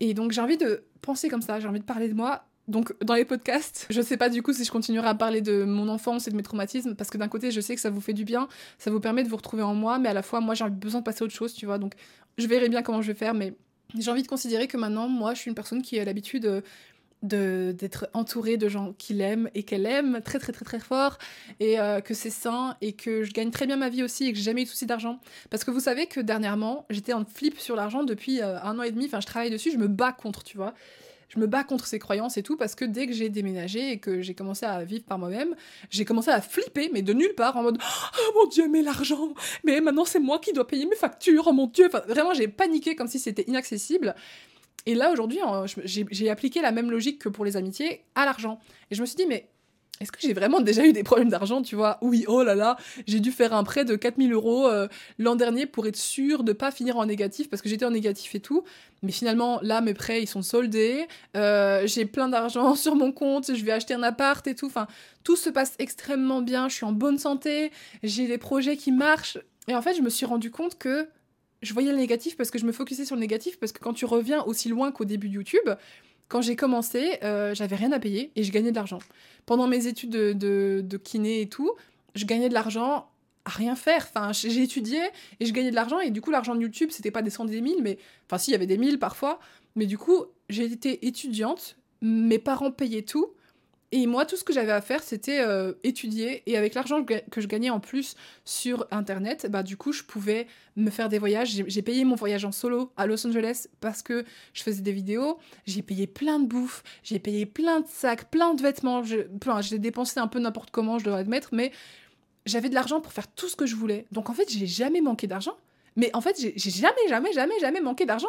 Et donc j'ai envie de penser comme ça, j'ai envie de parler de moi donc dans les podcasts, je sais pas du coup si je continuerai à parler de mon enfance et de mes traumatismes, parce que d'un côté je sais que ça vous fait du bien, ça vous permet de vous retrouver en moi, mais à la fois moi j'ai besoin de passer à autre chose, tu vois, donc je verrai bien comment je vais faire, mais j'ai envie de considérer que maintenant moi je suis une personne qui a l'habitude de d'être entourée de gens qui l'aiment et qu'elle aime très très très très fort et euh, que c'est sain et que je gagne très bien ma vie aussi et que j'ai jamais eu de soucis d'argent. Parce que vous savez que dernièrement j'étais en flip sur l'argent depuis euh, un an et demi. Enfin je travaille dessus je me bats contre tu vois je me bats contre ces croyances et tout parce que dès que j'ai déménagé et que j'ai commencé à vivre par moi-même, j'ai commencé à flipper, mais de nulle part, en mode Oh mon dieu, mais l'argent Mais maintenant c'est moi qui dois payer mes factures, oh mon dieu Enfin, vraiment, j'ai paniqué comme si c'était inaccessible. Et là, aujourd'hui, j'ai appliqué la même logique que pour les amitiés à l'argent. Et je me suis dit, mais est-ce que j'ai vraiment déjà eu des problèmes d'argent, tu vois? Oui, oh là là, j'ai dû faire un prêt de 4000 euros euh, l'an dernier pour être sûr de pas finir en négatif, parce que j'étais en négatif et tout. Mais finalement, là, mes prêts, ils sont soldés. Euh, j'ai plein d'argent [laughs] sur mon compte, je vais acheter un appart et tout. Enfin, tout se passe extrêmement bien, je suis en bonne santé, j'ai des projets qui marchent. Et en fait, je me suis rendu compte que je voyais le négatif parce que je me focusais sur le négatif, parce que quand tu reviens aussi loin qu'au début de YouTube, quand j'ai commencé, euh, j'avais rien à payer et je gagnais de l'argent. Pendant mes études de, de, kiné et tout, je gagnais de l'argent à rien faire. Enfin, j'ai étudié et je gagnais de l'argent et du coup, l'argent de YouTube, c'était pas des cent des mille, mais enfin, si, il y avait des mille parfois. Mais du coup, j'ai été étudiante, mes parents payaient tout et moi, tout ce que j'avais à faire, c'était euh, étudier. Et avec l'argent que je gagnais en plus sur Internet, bah, du coup, je pouvais me faire des voyages. J'ai payé mon voyage en solo à Los Angeles parce que je faisais des vidéos. J'ai payé plein de bouffe. J'ai payé plein de sacs, plein de vêtements. J'ai dépensé un peu n'importe comment, je dois admettre. Mais j'avais de l'argent pour faire tout ce que je voulais. Donc, en fait, j'ai jamais manqué d'argent. Mais en fait, j'ai jamais, jamais, jamais, jamais manqué d'argent.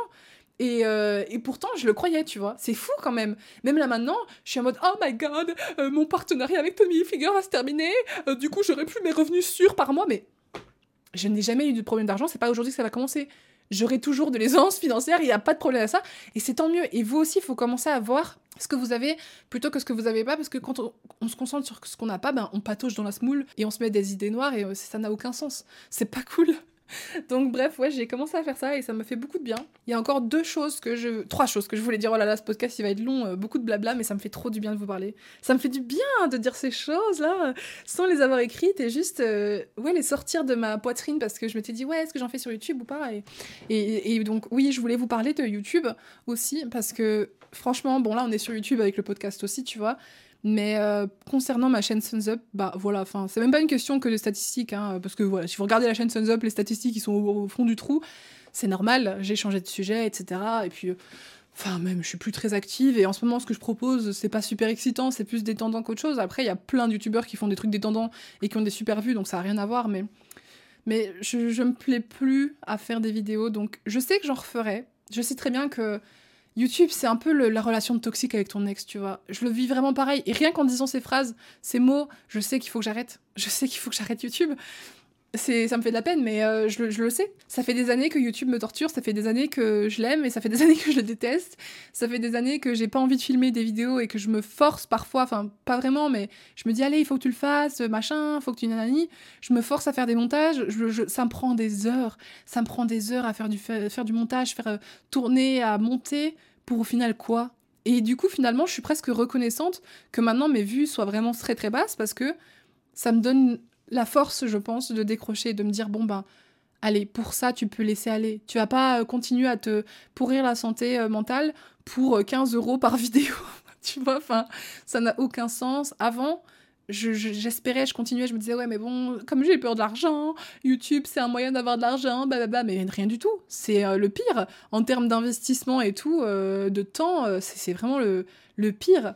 Euh, et, pourtant, je le croyais, tu vois. C'est fou quand même. Même là maintenant, je suis en mode Oh my god, euh, mon partenariat avec Tommy Figure va se terminer. Euh, du coup, j'aurai plus mes revenus sûrs par mois. Mais je n'ai jamais eu de problème d'argent. C'est pas aujourd'hui que ça va commencer. J'aurai toujours de l'aisance financière. Il n'y a pas de problème à ça. Et c'est tant mieux. Et vous aussi, il faut commencer à voir ce que vous avez plutôt que ce que vous avez pas. Parce que quand on, se concentre sur ce qu'on n'a pas, ben, on patauge dans la smoule et on se met des idées noires. Et ça n'a aucun sens. C'est pas cool. [laughs] Donc bref, ouais, j'ai commencé à faire ça et ça m'a fait beaucoup de bien. Il y a encore deux choses que je... Trois choses que je voulais dire. Oh là là, ce podcast, il va être long, euh, beaucoup de blabla, mais ça me fait trop du bien de vous parler. Ça me fait du bien de dire ces choses-là, sans les avoir écrites et juste, euh, ouais, les sortir de ma poitrine parce que je m'étais dit, ouais, est-ce que j'en fais sur YouTube ou pas et, donc, oui, je voulais vous parler de YouTube aussi parce que, franchement, bon, là, on est sur YouTube avec le podcast aussi, tu vois. Mais euh, concernant ma chaîne Suns Up, bah voilà, enfin, c'est même pas une question que de statistiques, hein, parce que voilà, si vous regardez la chaîne Suns Up, les statistiques, ils sont au, fond du trou. C'est normal, j'ai changé de sujet, etc. Et puis, euh, enfin, même, je suis plus très active. Et en ce moment, ce que je propose, c'est pas super excitant, c'est plus détendant qu'autre chose. Après, il y a plein de youtubeurs qui font des trucs détendants et qui ont des super vues, donc ça a rien à voir, mais. Mais je, je me plais plus à faire des vidéos, donc je sais que j'en referai. Je sais très bien que YouTube, c'est un peu la relation toxique avec ton ex, tu vois. Je le vis vraiment pareil. Et rien qu'en disant ces phrases, ces mots, je sais qu'il faut que j'arrête. Je sais qu'il faut que j'arrête YouTube. C'est, ça me fait de la peine, mais euh, je, le sais. Ça fait des années que YouTube me torture, ça fait des années que je l'aime et ça fait des [laughs] années que je le déteste. Ça fait des années que j'ai pas envie de filmer des vidéos et que je me force parfois, enfin pas vraiment, mais je me dis allez, il faut que tu le fasses, machin, faut que tu nanani. Je me force à faire des montages, ça me prend des heures, ça me prend des heures à faire du, montage, faire euh, tourner, à monter pour au final quoi? Et du coup, finalement, je suis presque reconnaissante que maintenant mes vues soient vraiment très très basses parce que ça me donne la force, je pense, de décrocher, de me dire bon ben, allez, pour ça, tu peux laisser aller. Tu vas pas euh, continuer à te pourrir la santé euh, mentale pour 15 euh, euros par [laughs] vidéo. tu vois, enfin, ça n'a aucun sens. Avant, j'espérais, je, continuais, je me disais, ouais, mais bon, comme j'ai peur de l'argent, YouTube, c'est un moyen d'avoir de l'argent, bah, bah, bah, mais rien du tout. C'est euh, le pire. En termes d'investissement et tout, euh, de temps, euh, c'est vraiment le, le, pire.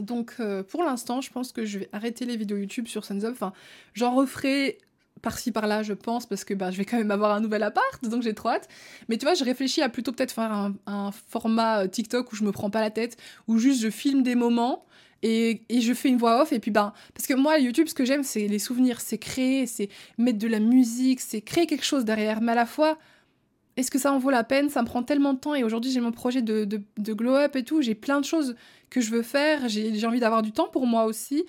Donc, pour l'instant, je pense que je vais arrêter les vidéos YouTube sur Suns Enfin, j'en referai par-ci par-là, je pense, parce que bah, je vais quand même avoir un nouvel appart, donc j'ai trop hâte. Mais tu vois, je réfléchis à plutôt peut-être faire un, un, format TikTok où je me prends pas la tête, où juste je filme des moments et, je fais une voix off et puis ben parce que moi YouTube ce que j'aime c'est les souvenirs c'est créer c'est mettre de la musique c'est créer quelque chose derrière mais à la fois est-ce que ça en vaut la peine? Ça me prend tellement de temps et aujourd'hui j'ai mon projet de, de, glow up et tout j'ai plein de choses que je veux faire j'ai envie d'avoir du temps pour moi aussi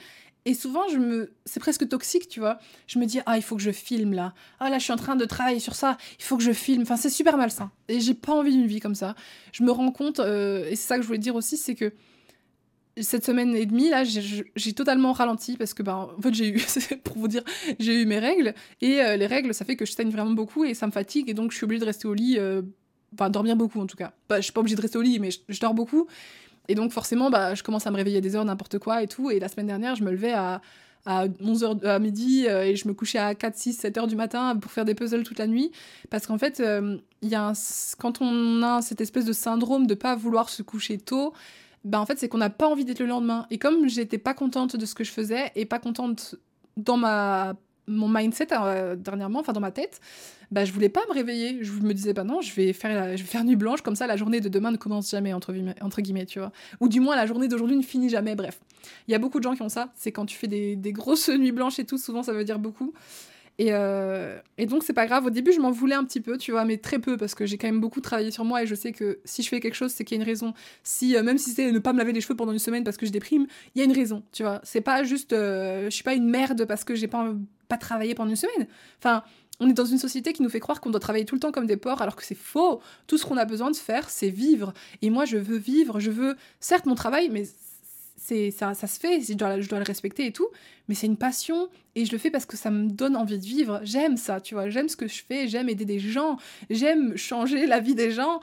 et souvent, je me, c'est presque toxique, tu vois. Je me dis, ah, il faut que je filme là. Ah, là, je suis en train de travailler sur ça. Il faut que je filme. Enfin, c'est super malsain. Et j'ai pas envie d'une vie comme ça. Je me rends compte, euh, et c'est ça que je voulais dire aussi, c'est que cette semaine et demie là j'ai totalement ralenti parce que bah, en fait j'ai eu [laughs] pour vous dire j'ai eu mes règles et euh, les règles ça fait que je saigne vraiment beaucoup et ça me fatigue et donc je suis obligée de rester au lit euh, enfin dormir beaucoup en tout cas. Bah, je suis pas obligée de rester au lit mais je, dors beaucoup et donc forcément bah, je commence à me réveiller à des heures n'importe quoi et tout et la semaine dernière je me levais à à 11h à midi euh, et je me couchais à 4 6 7 heures du matin pour faire des puzzles toute la nuit parce qu'en fait il y a quand on a cette espèce de syndrome de pas vouloir se coucher tôt bah en fait c'est qu'on n'a pas envie d'être le lendemain. Et comme j'étais pas contente de ce que je faisais et pas contente dans ma mon mindset euh, dernièrement, enfin dans ma tête, bah je voulais pas me réveiller. Je me disais bah non, je vais faire je vais faire nuit blanche comme ça la journée de demain ne commence jamais entre, entre guillemets, tu vois. Ou du moins la journée d'aujourd'hui ne finit jamais. Bref, il y a beaucoup de gens qui ont ça. C'est quand tu fais des, des grosses [laughs] nuits blanches et tout, souvent ça veut dire beaucoup. Et, euh, et, donc, c'est pas grave. Au début, je m'en voulais un petit peu, tu vois, mais très peu, parce que j'ai quand même beaucoup travaillé sur moi et je sais que si je fais quelque chose, c'est qu'il y a une raison. Si, euh, même si c'est ne pas me laver les cheveux pendant une semaine parce que je déprime, il y a une raison, tu vois. C'est pas juste, euh, je suis pas une merde parce que j'ai pas, pas travaillé pendant une semaine. Enfin, on est dans une société qui nous fait croire qu'on doit travailler tout le temps comme des porcs, alors que c'est faux. Tout ce qu'on a besoin de faire, c'est vivre. Et moi, je veux vivre, je veux, certes, mon travail, mais ça se fait, je dois, je dois le respecter et tout, mais c'est une passion et je le fais parce que ça me donne envie de vivre. J'aime ça, tu vois, j'aime ce que je fais, j'aime aider des gens, j'aime changer la vie des gens,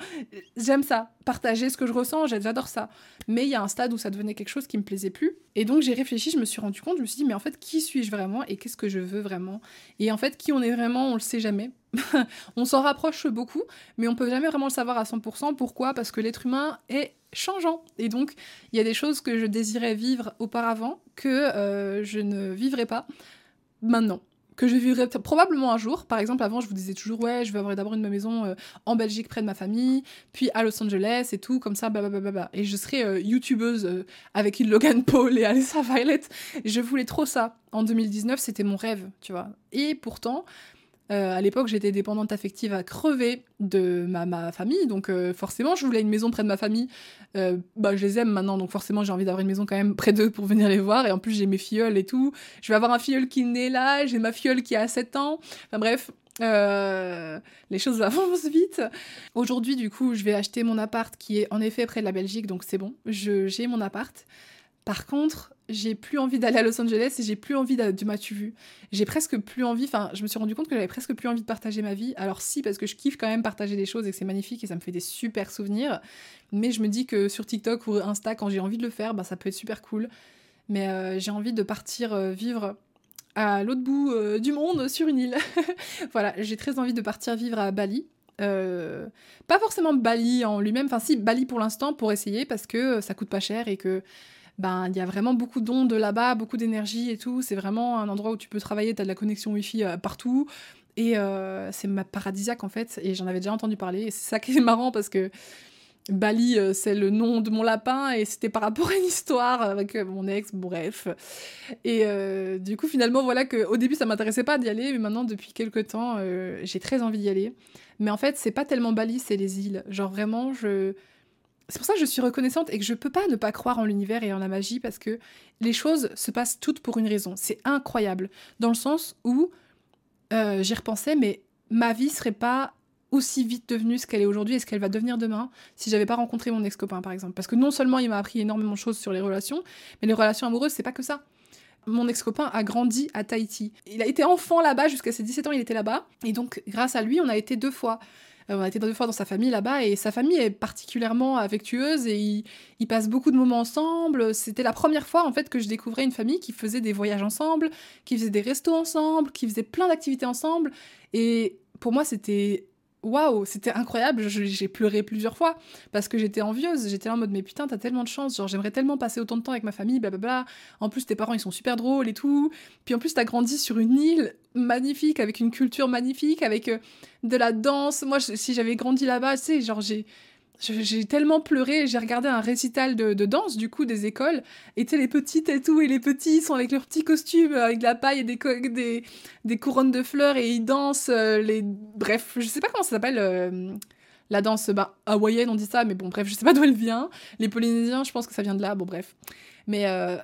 j'aime ça, partager ce que je ressens, j'adore ça. Mais il y a un stade où ça devenait quelque chose qui me plaisait plus et donc j'ai réfléchi, je me suis rendu compte, je me suis dit mais en fait qui suis-je vraiment et qu'est-ce que je veux vraiment? Et en fait qui on est vraiment, on le sait jamais. [laughs] on s'en rapproche beaucoup, mais on peut jamais vraiment le savoir à 100%. Pourquoi? Parce que l'être humain est changeant. Et donc, il y a des choses que je désirais vivre auparavant que euh, je ne vivrai pas maintenant. Que je vivrai probablement un jour. Par exemple, avant, je vous disais toujours, ouais, je vais avoir d'abord une maison euh, en Belgique près de ma famille, puis à Los Angeles et tout, comme ça, blablabla. Et je serai euh, youtubeuse avec une Logan Paul et [laughs] Alessa Violet. Je voulais trop ça. En 2019, c'était mon rêve, tu vois. Et pourtant, euh, à l'époque, j'étais dépendante affective à crever de ma, famille, donc euh, forcément, je voulais une maison près de ma famille. Euh, bah, je les aime maintenant, donc forcément, j'ai envie d'avoir une maison quand même [laughs] près d'eux pour venir les voir. Et en plus, j'ai mes filleuls et tout. Je vais avoir un filleul qui naît là, j'ai ma filleule qui a 7 ans. Enfin bref, les choses [laughs] avancent vite. Aujourd'hui, du coup, je vais acheter mon appart qui est en effet près de la Belgique, donc c'est bon. J'ai mon appart. Par contre, j'ai plus envie d'aller à Los Angeles et j'ai plus envie du m'as-tu vu. J'ai presque plus envie, enfin, je me suis rendu compte que j'avais presque plus envie de partager ma vie. Alors, si, parce que je kiffe quand même partager des choses et que c'est magnifique et ça me fait des super souvenirs. Mais je me dis que sur TikTok ou Insta, quand j'ai envie de le faire, bah, ça peut être super cool. Mais euh, j'ai envie de partir euh, vivre à l'autre bout euh, du monde sur une île. [laughs] voilà, j'ai très envie de partir vivre à Bali. pas forcément Bali en lui-même, enfin si Bali pour l'instant pour essayer parce que ça coûte pas cher et que ben il y a vraiment beaucoup d'ondes là-bas, beaucoup d'énergie et tout. C'est vraiment un endroit où tu peux travailler, tu as de la connexion Wi-Fi euh, partout. Et euh, c'est ma paradisiaque en fait, et j'en avais déjà entendu parler. Et c'est ça qui est [laughs] marrant parce que Bali, euh, c'est le nom de mon lapin, et c'était par rapport à une histoire avec mon ex, bref. Et du coup, finalement, voilà que au début, ça m'intéressait pas d'y aller, mais maintenant, depuis quelques temps, j'ai très envie d'y aller. Mais en fait, c'est pas tellement Bali, c'est les îles. Genre vraiment, je c'est pour ça que je suis reconnaissante et que je peux pas ne pas croire en l'univers et en la magie parce que les choses se passent toutes pour une raison. C'est incroyable. Dans le sens où euh, j'y repensais, mais ma vie serait pas aussi vite devenue ce qu'elle est aujourd'hui et ce qu'elle va devenir demain si j'avais pas rencontré mon ex-copain par exemple. Parce que non seulement il m'a appris énormément de choses sur les relations, mais les relations amoureuses, c'est pas que ça. Mon ex-copain a grandi à Tahiti. Il a été enfant là-bas jusqu'à ses 17 ans, il était là-bas. Et donc, grâce à lui, on a été deux fois. Euh, on a été deux fois dans sa famille là-bas et sa famille est particulièrement affectueuse et ils, passent beaucoup de moments ensemble. C'était la première fois en fait que je découvrais une famille qui faisait des voyages ensemble, qui faisait des restos ensemble, qui faisait plein d'activités ensemble. Et pour moi, c'était waouh, c'était incroyable. J'ai pleuré plusieurs fois parce que j'étais envieuse. J'étais en mode, mais putain, t'as tellement de chance. Genre, j'aimerais tellement passer autant de temps avec ma famille, blablabla. En plus, tes parents, ils sont super drôles et tout. Puis en plus, t'as grandi sur une île magnifique, avec une culture magnifique, avec euh, de la danse. Moi, si j'avais grandi là-bas, tu sais, genre, j'ai j'ai tellement pleuré, j'ai regardé un récital de, danse, du coup, des écoles, et tu les petites et tout, et les petits sont avec leurs petits costumes, avec de la paille et des, des, des couronnes de fleurs, et ils dansent, euh, les... Bref, je sais pas comment ça s'appelle, euh, la danse bah, hawaïenne, on dit ça, mais bon, bref, je sais pas d'où elle vient. Les Polynésiens, je pense que ça vient de là, bon, bref. Mais euh,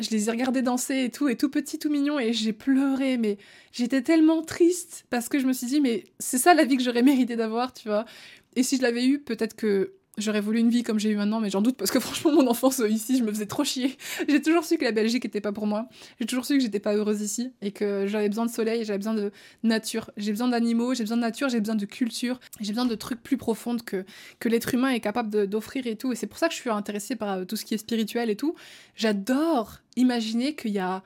je les ai regardés danser et tout, et tout petit, tout mignon, et j'ai pleuré, mais j'étais tellement triste, parce que je me suis dit, mais c'est ça la vie que j'aurais mérité d'avoir, tu vois. Et si je l'avais eu, peut-être que j'aurais voulu une vie comme j'ai eu maintenant, mais j'en doute parce que [laughs] franchement, mon enfance ici, je me faisais trop chier. [laughs] J'ai toujours su que la Belgique n'était pas pour moi. J'ai toujours su que j'étais pas heureuse ici et que j'avais besoin de soleil, j'avais besoin de nature. J'ai besoin d'animaux, j'ai besoin de nature, j'ai besoin de culture, j'ai besoin de trucs plus profonds que, que l'être humain est capable d'offrir et tout. Et c'est pour ça que je suis intéressée par euh, tout ce qui est spirituel et tout. J'adore imaginer qu'il y a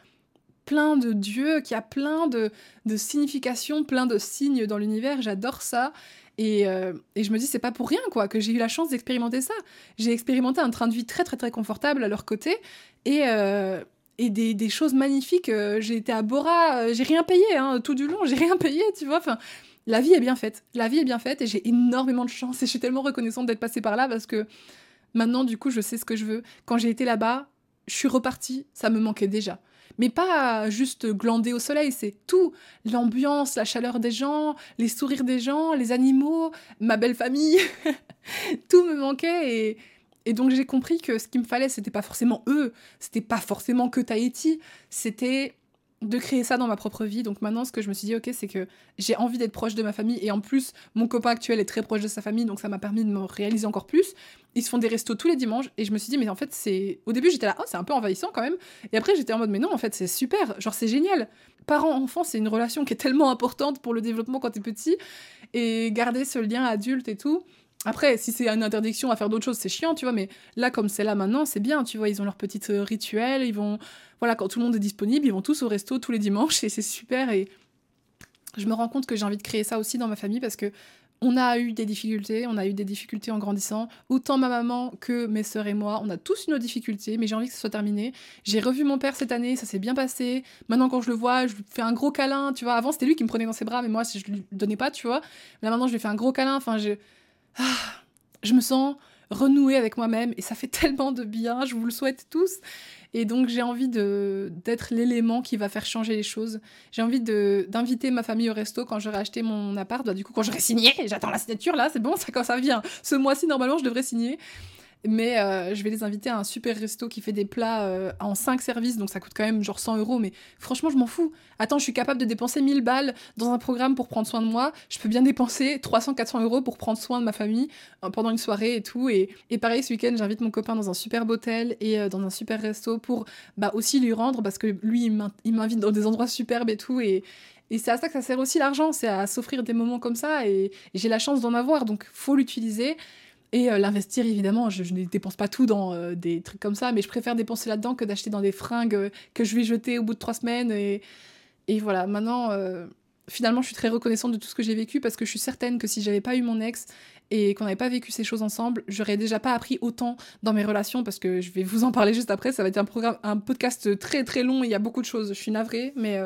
plein de dieux, qu'il y a plein de, de significations, plein de signes dans l'univers. J'adore ça. Euh, et, je me dis, c'est pas pour rien, quoi, que j'ai eu la chance d'expérimenter ça. J'ai expérimenté un train de vie très, très, très confortable à leur côté et, euh, et des, choses magnifiques. Euh, j'ai été à Bora, j'ai rien payé, hein, tout du long, j'ai rien payé, tu vois. La vie est bien faite. La vie est bien faite et j'ai énormément de chance et je suis tellement reconnaissante d'être passée par là parce que maintenant, du coup, je sais ce que je veux. Quand j'ai été là-bas, je suis repartie, ça me manquait déjà mais pas juste glander au soleil, c'est tout. L'ambiance, la chaleur des gens, les sourires des gens, les animaux, ma belle famille. [laughs] tout me manquait et, et donc j'ai compris que ce qu'il me fallait, c'était pas forcément eux, c'était pas forcément que Tahiti, c'était de créer ça dans ma propre vie. Donc maintenant, ce que je me suis dit, ok, c'est que j'ai envie d'être proche de ma famille. Et en plus, mon copain actuel est très proche de sa famille, donc ça m'a permis de me réaliser encore plus. Ils se font des restos tous les dimanches. Et je me suis dit, mais en fait, c'est. Au début, j'étais là, oh, c'est un peu envahissant quand même. Et après, j'étais en mode, mais non, en fait, c'est super. Genre, c'est génial. Parent-enfant, c'est une relation qui est tellement importante pour le développement quand t'es petit. Et garder ce lien adulte et tout. Après, si c'est une interdiction à faire d'autres choses, c'est chiant, tu vois, mais là, comme c'est là maintenant, c'est bien, tu vois, ils ont leur petit euh, rituel, ils vont, voilà, quand tout le monde est disponible, ils vont tous au resto tous les dimanches, et c'est super, et je me rends compte que j'ai envie de créer ça aussi dans ma famille, parce que on a eu des difficultés, on a eu des difficultés en grandissant, autant ma maman que mes sœurs et moi, on a tous eu nos difficultés, mais j'ai envie que ce soit terminé. J'ai revu mon père cette année, ça s'est bien passé, maintenant quand je le vois, je lui fais un gros câlin, tu vois, avant c'était lui qui me prenait dans ses bras, mais moi, je lui donnais pas, tu vois, là maintenant je lui fais un gros câlin, enfin, je ah, je me sens renouée avec moi-même et ça fait [laughs] tellement de bien, je vous le souhaite tous. Et donc j'ai envie de d'être l'élément qui va faire changer les choses. J'ai envie de d'inviter ma famille au resto quand j'aurai acheté mon appart. Bah, du coup quand j'aurai signé, [laughs] j'attends la signature là, c'est bon, ça quand ça vient. Ce mois-ci normalement je devrais signer. Mais euh, je vais les inviter à un super resto qui fait des plats euh, en 5 services, donc ça coûte quand même genre 100 euros, mais franchement, je m'en fous. Attends, je suis capable de dépenser 1000 balles dans un programme pour prendre soin de moi, je peux bien dépenser 300-400 euros pour prendre soin de ma famille euh, pendant une soirée et tout. Et, et pareil, ce week-end, j'invite mon copain dans un superbe hôtel et dans un super resto pour bah, aussi lui rendre, parce que lui, il m'invite dans des endroits superbes et tout, et, et c'est à ça que ça sert aussi l'argent, c'est à s'offrir des moments comme ça, et, et j'ai la chance d'en avoir, donc faut l'utiliser. Et euh, l'investir, évidemment, je, ne dépense pas tout dans euh, des trucs comme ça, mais je préfère dépenser là-dedans que d'acheter dans des fringues euh, que je vais jeter au bout de trois semaines. Et, et voilà, maintenant, finalement, je suis très reconnaissante de tout ce que j'ai vécu parce que je suis certaine que si j'avais pas eu mon ex et qu'on n'avait pas vécu ces choses ensemble, j'aurais déjà pas appris autant dans mes relations parce que je vais vous en parler juste après. Ça va être un, programme, un podcast très très long, il y a beaucoup de choses. Je suis navrée, mais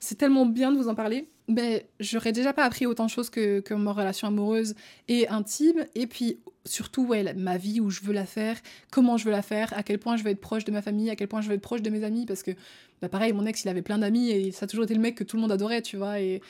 c'est tellement bien de vous en parler. Mais j'aurais déjà pas appris autant de choses que, que ma relation amoureuse et intime. Et puis surtout, ouais, ma vie, où je veux la faire, comment je veux la faire, à quel point je veux être proche de ma famille, à quel point je veux être proche de mes amis. Parce que, bah pareil, mon ex, il avait plein d'amis et ça a toujours été le mec que tout le monde adorait, tu vois. Et,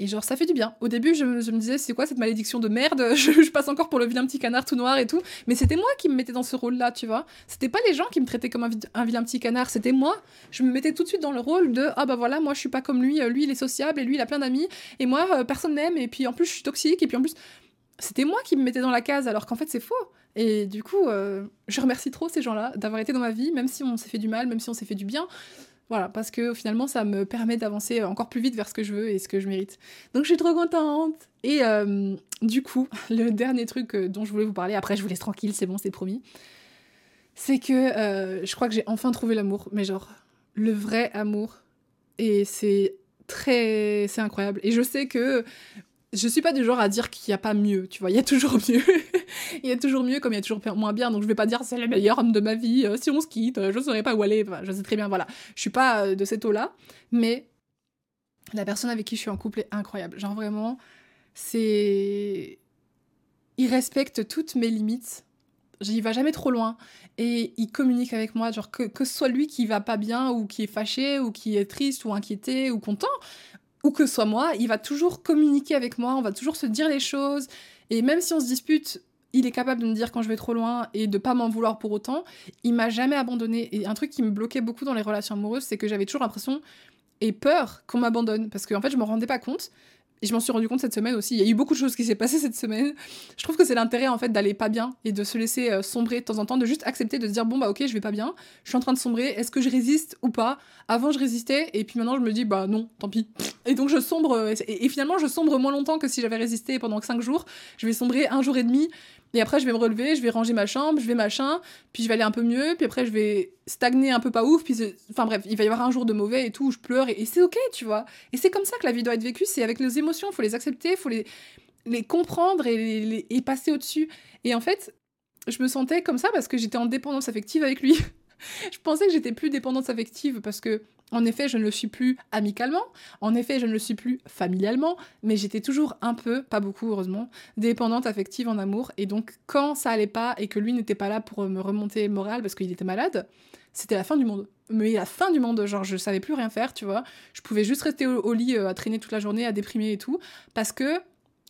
et genre, ça fait du bien. Au début, je, me disais, c'est quoi cette malédiction de merde? [laughs] Je, passe encore pour le vilain petit canard tout noir et tout. Mais c'était moi qui me mettais dans ce rôle-là, tu vois. C'était pas les gens qui me traitaient comme un, vilain petit canard, c'était moi. Je me mettais tout de suite dans le rôle de, ah bah voilà, moi je suis pas comme lui, lui il est sociable et lui il a plein d'amis. Et moi, euh, personne m'aime. Et puis en plus, je suis toxique. Et puis en plus, c'était moi qui me mettais dans la case alors qu'en fait c'est faux. Et du coup, euh, je remercie trop ces gens-là d'avoir été dans ma vie, même si on s'est fait du mal, même si on s'est fait du bien. Voilà, parce que finalement, ça me permet d'avancer encore plus vite vers ce que je veux et ce que je mérite. Donc je suis trop contente. Et euh, du coup, [laughs] le dernier truc euh, dont je voulais vous parler, après je vous laisse tranquille, c'est bon, c'est promis, c'est que je crois que j'ai enfin trouvé l'amour, mais genre le vrai amour. Et c'est très... c'est incroyable. Et je sais que je suis pas du genre à dire qu'il n'y a pas mieux, tu vois, il y a toujours mieux. [laughs] il y a toujours mieux comme il y a toujours moins bien, donc je vais pas dire c'est le meilleur homme de ma vie, euh, si on se quitte, euh, je saurais pas où aller, je sais très bien, voilà. Je suis pas euh, de cette eau-là, mais la personne avec qui je suis en couple est incroyable. Genre vraiment, c'est... Il respecte toutes mes limites, il va jamais trop loin et il communique avec moi genre que, que ce soit lui qui va pas bien ou qui est fâché ou qui est triste ou inquiété ou content ou que soit moi, il va toujours communiquer avec moi, on va toujours se dire les choses. Et même si on se dispute, il est capable de me dire quand je vais trop loin et de pas m'en vouloir pour autant. Il m'a jamais abandonné. Et un truc qui me bloquait beaucoup dans les relations amoureuses, c'est que j'avais toujours l'impression et peur qu'on m'abandonne. Parce qu'en en fait, je me rendais pas compte. Et je m'en suis rendu compte cette semaine aussi. Il y a eu beaucoup de choses qui s'est passé cette semaine. Je trouve que c'est l'intérêt en fait d'aller pas bien et de se laisser euh, sombrer de temps en temps, de juste accepter de se dire bon bah ok je vais pas bien, je suis en train de sombrer, est-ce que je résiste ou pas? Avant je résistais et puis maintenant je me dis bah non, tant pis. [laughs] Et donc je sombre euh, et, finalement je sombre moins longtemps que si j'avais résisté pendant 5 jours. Je vais sombrer un jour et demi et après, je vais me relever, je vais ranger ma chambre, je vais machin, puis je vais aller un peu mieux, puis après, je vais stagner un peu pas ouf, puis enfin bref, il va y avoir un jour de mauvais et tout, où je pleure, et, c'est ok, tu vois. Et c'est comme ça que la vie doit être vécue, c'est avec les émotions, il faut les accepter, il faut les, les comprendre et, les, et passer au-dessus. Et en fait, je me sentais comme ça parce que j'étais en dépendance affective avec lui. [laughs] je pensais que j'étais plus dépendance affective parce que en effet, je ne le suis plus amicalement, en effet, je ne le suis plus familialement, mais j'étais toujours un peu, pas beaucoup heureusement, dépendante affective en amour. Et donc, quand ça allait pas et que lui n'était pas là pour me remonter le moral parce qu'il était malade, c'était la fin du monde. Mais la fin du monde, genre je savais plus rien faire, tu vois. Je pouvais juste rester au, lit euh, à traîner toute la journée, à déprimer et tout, parce que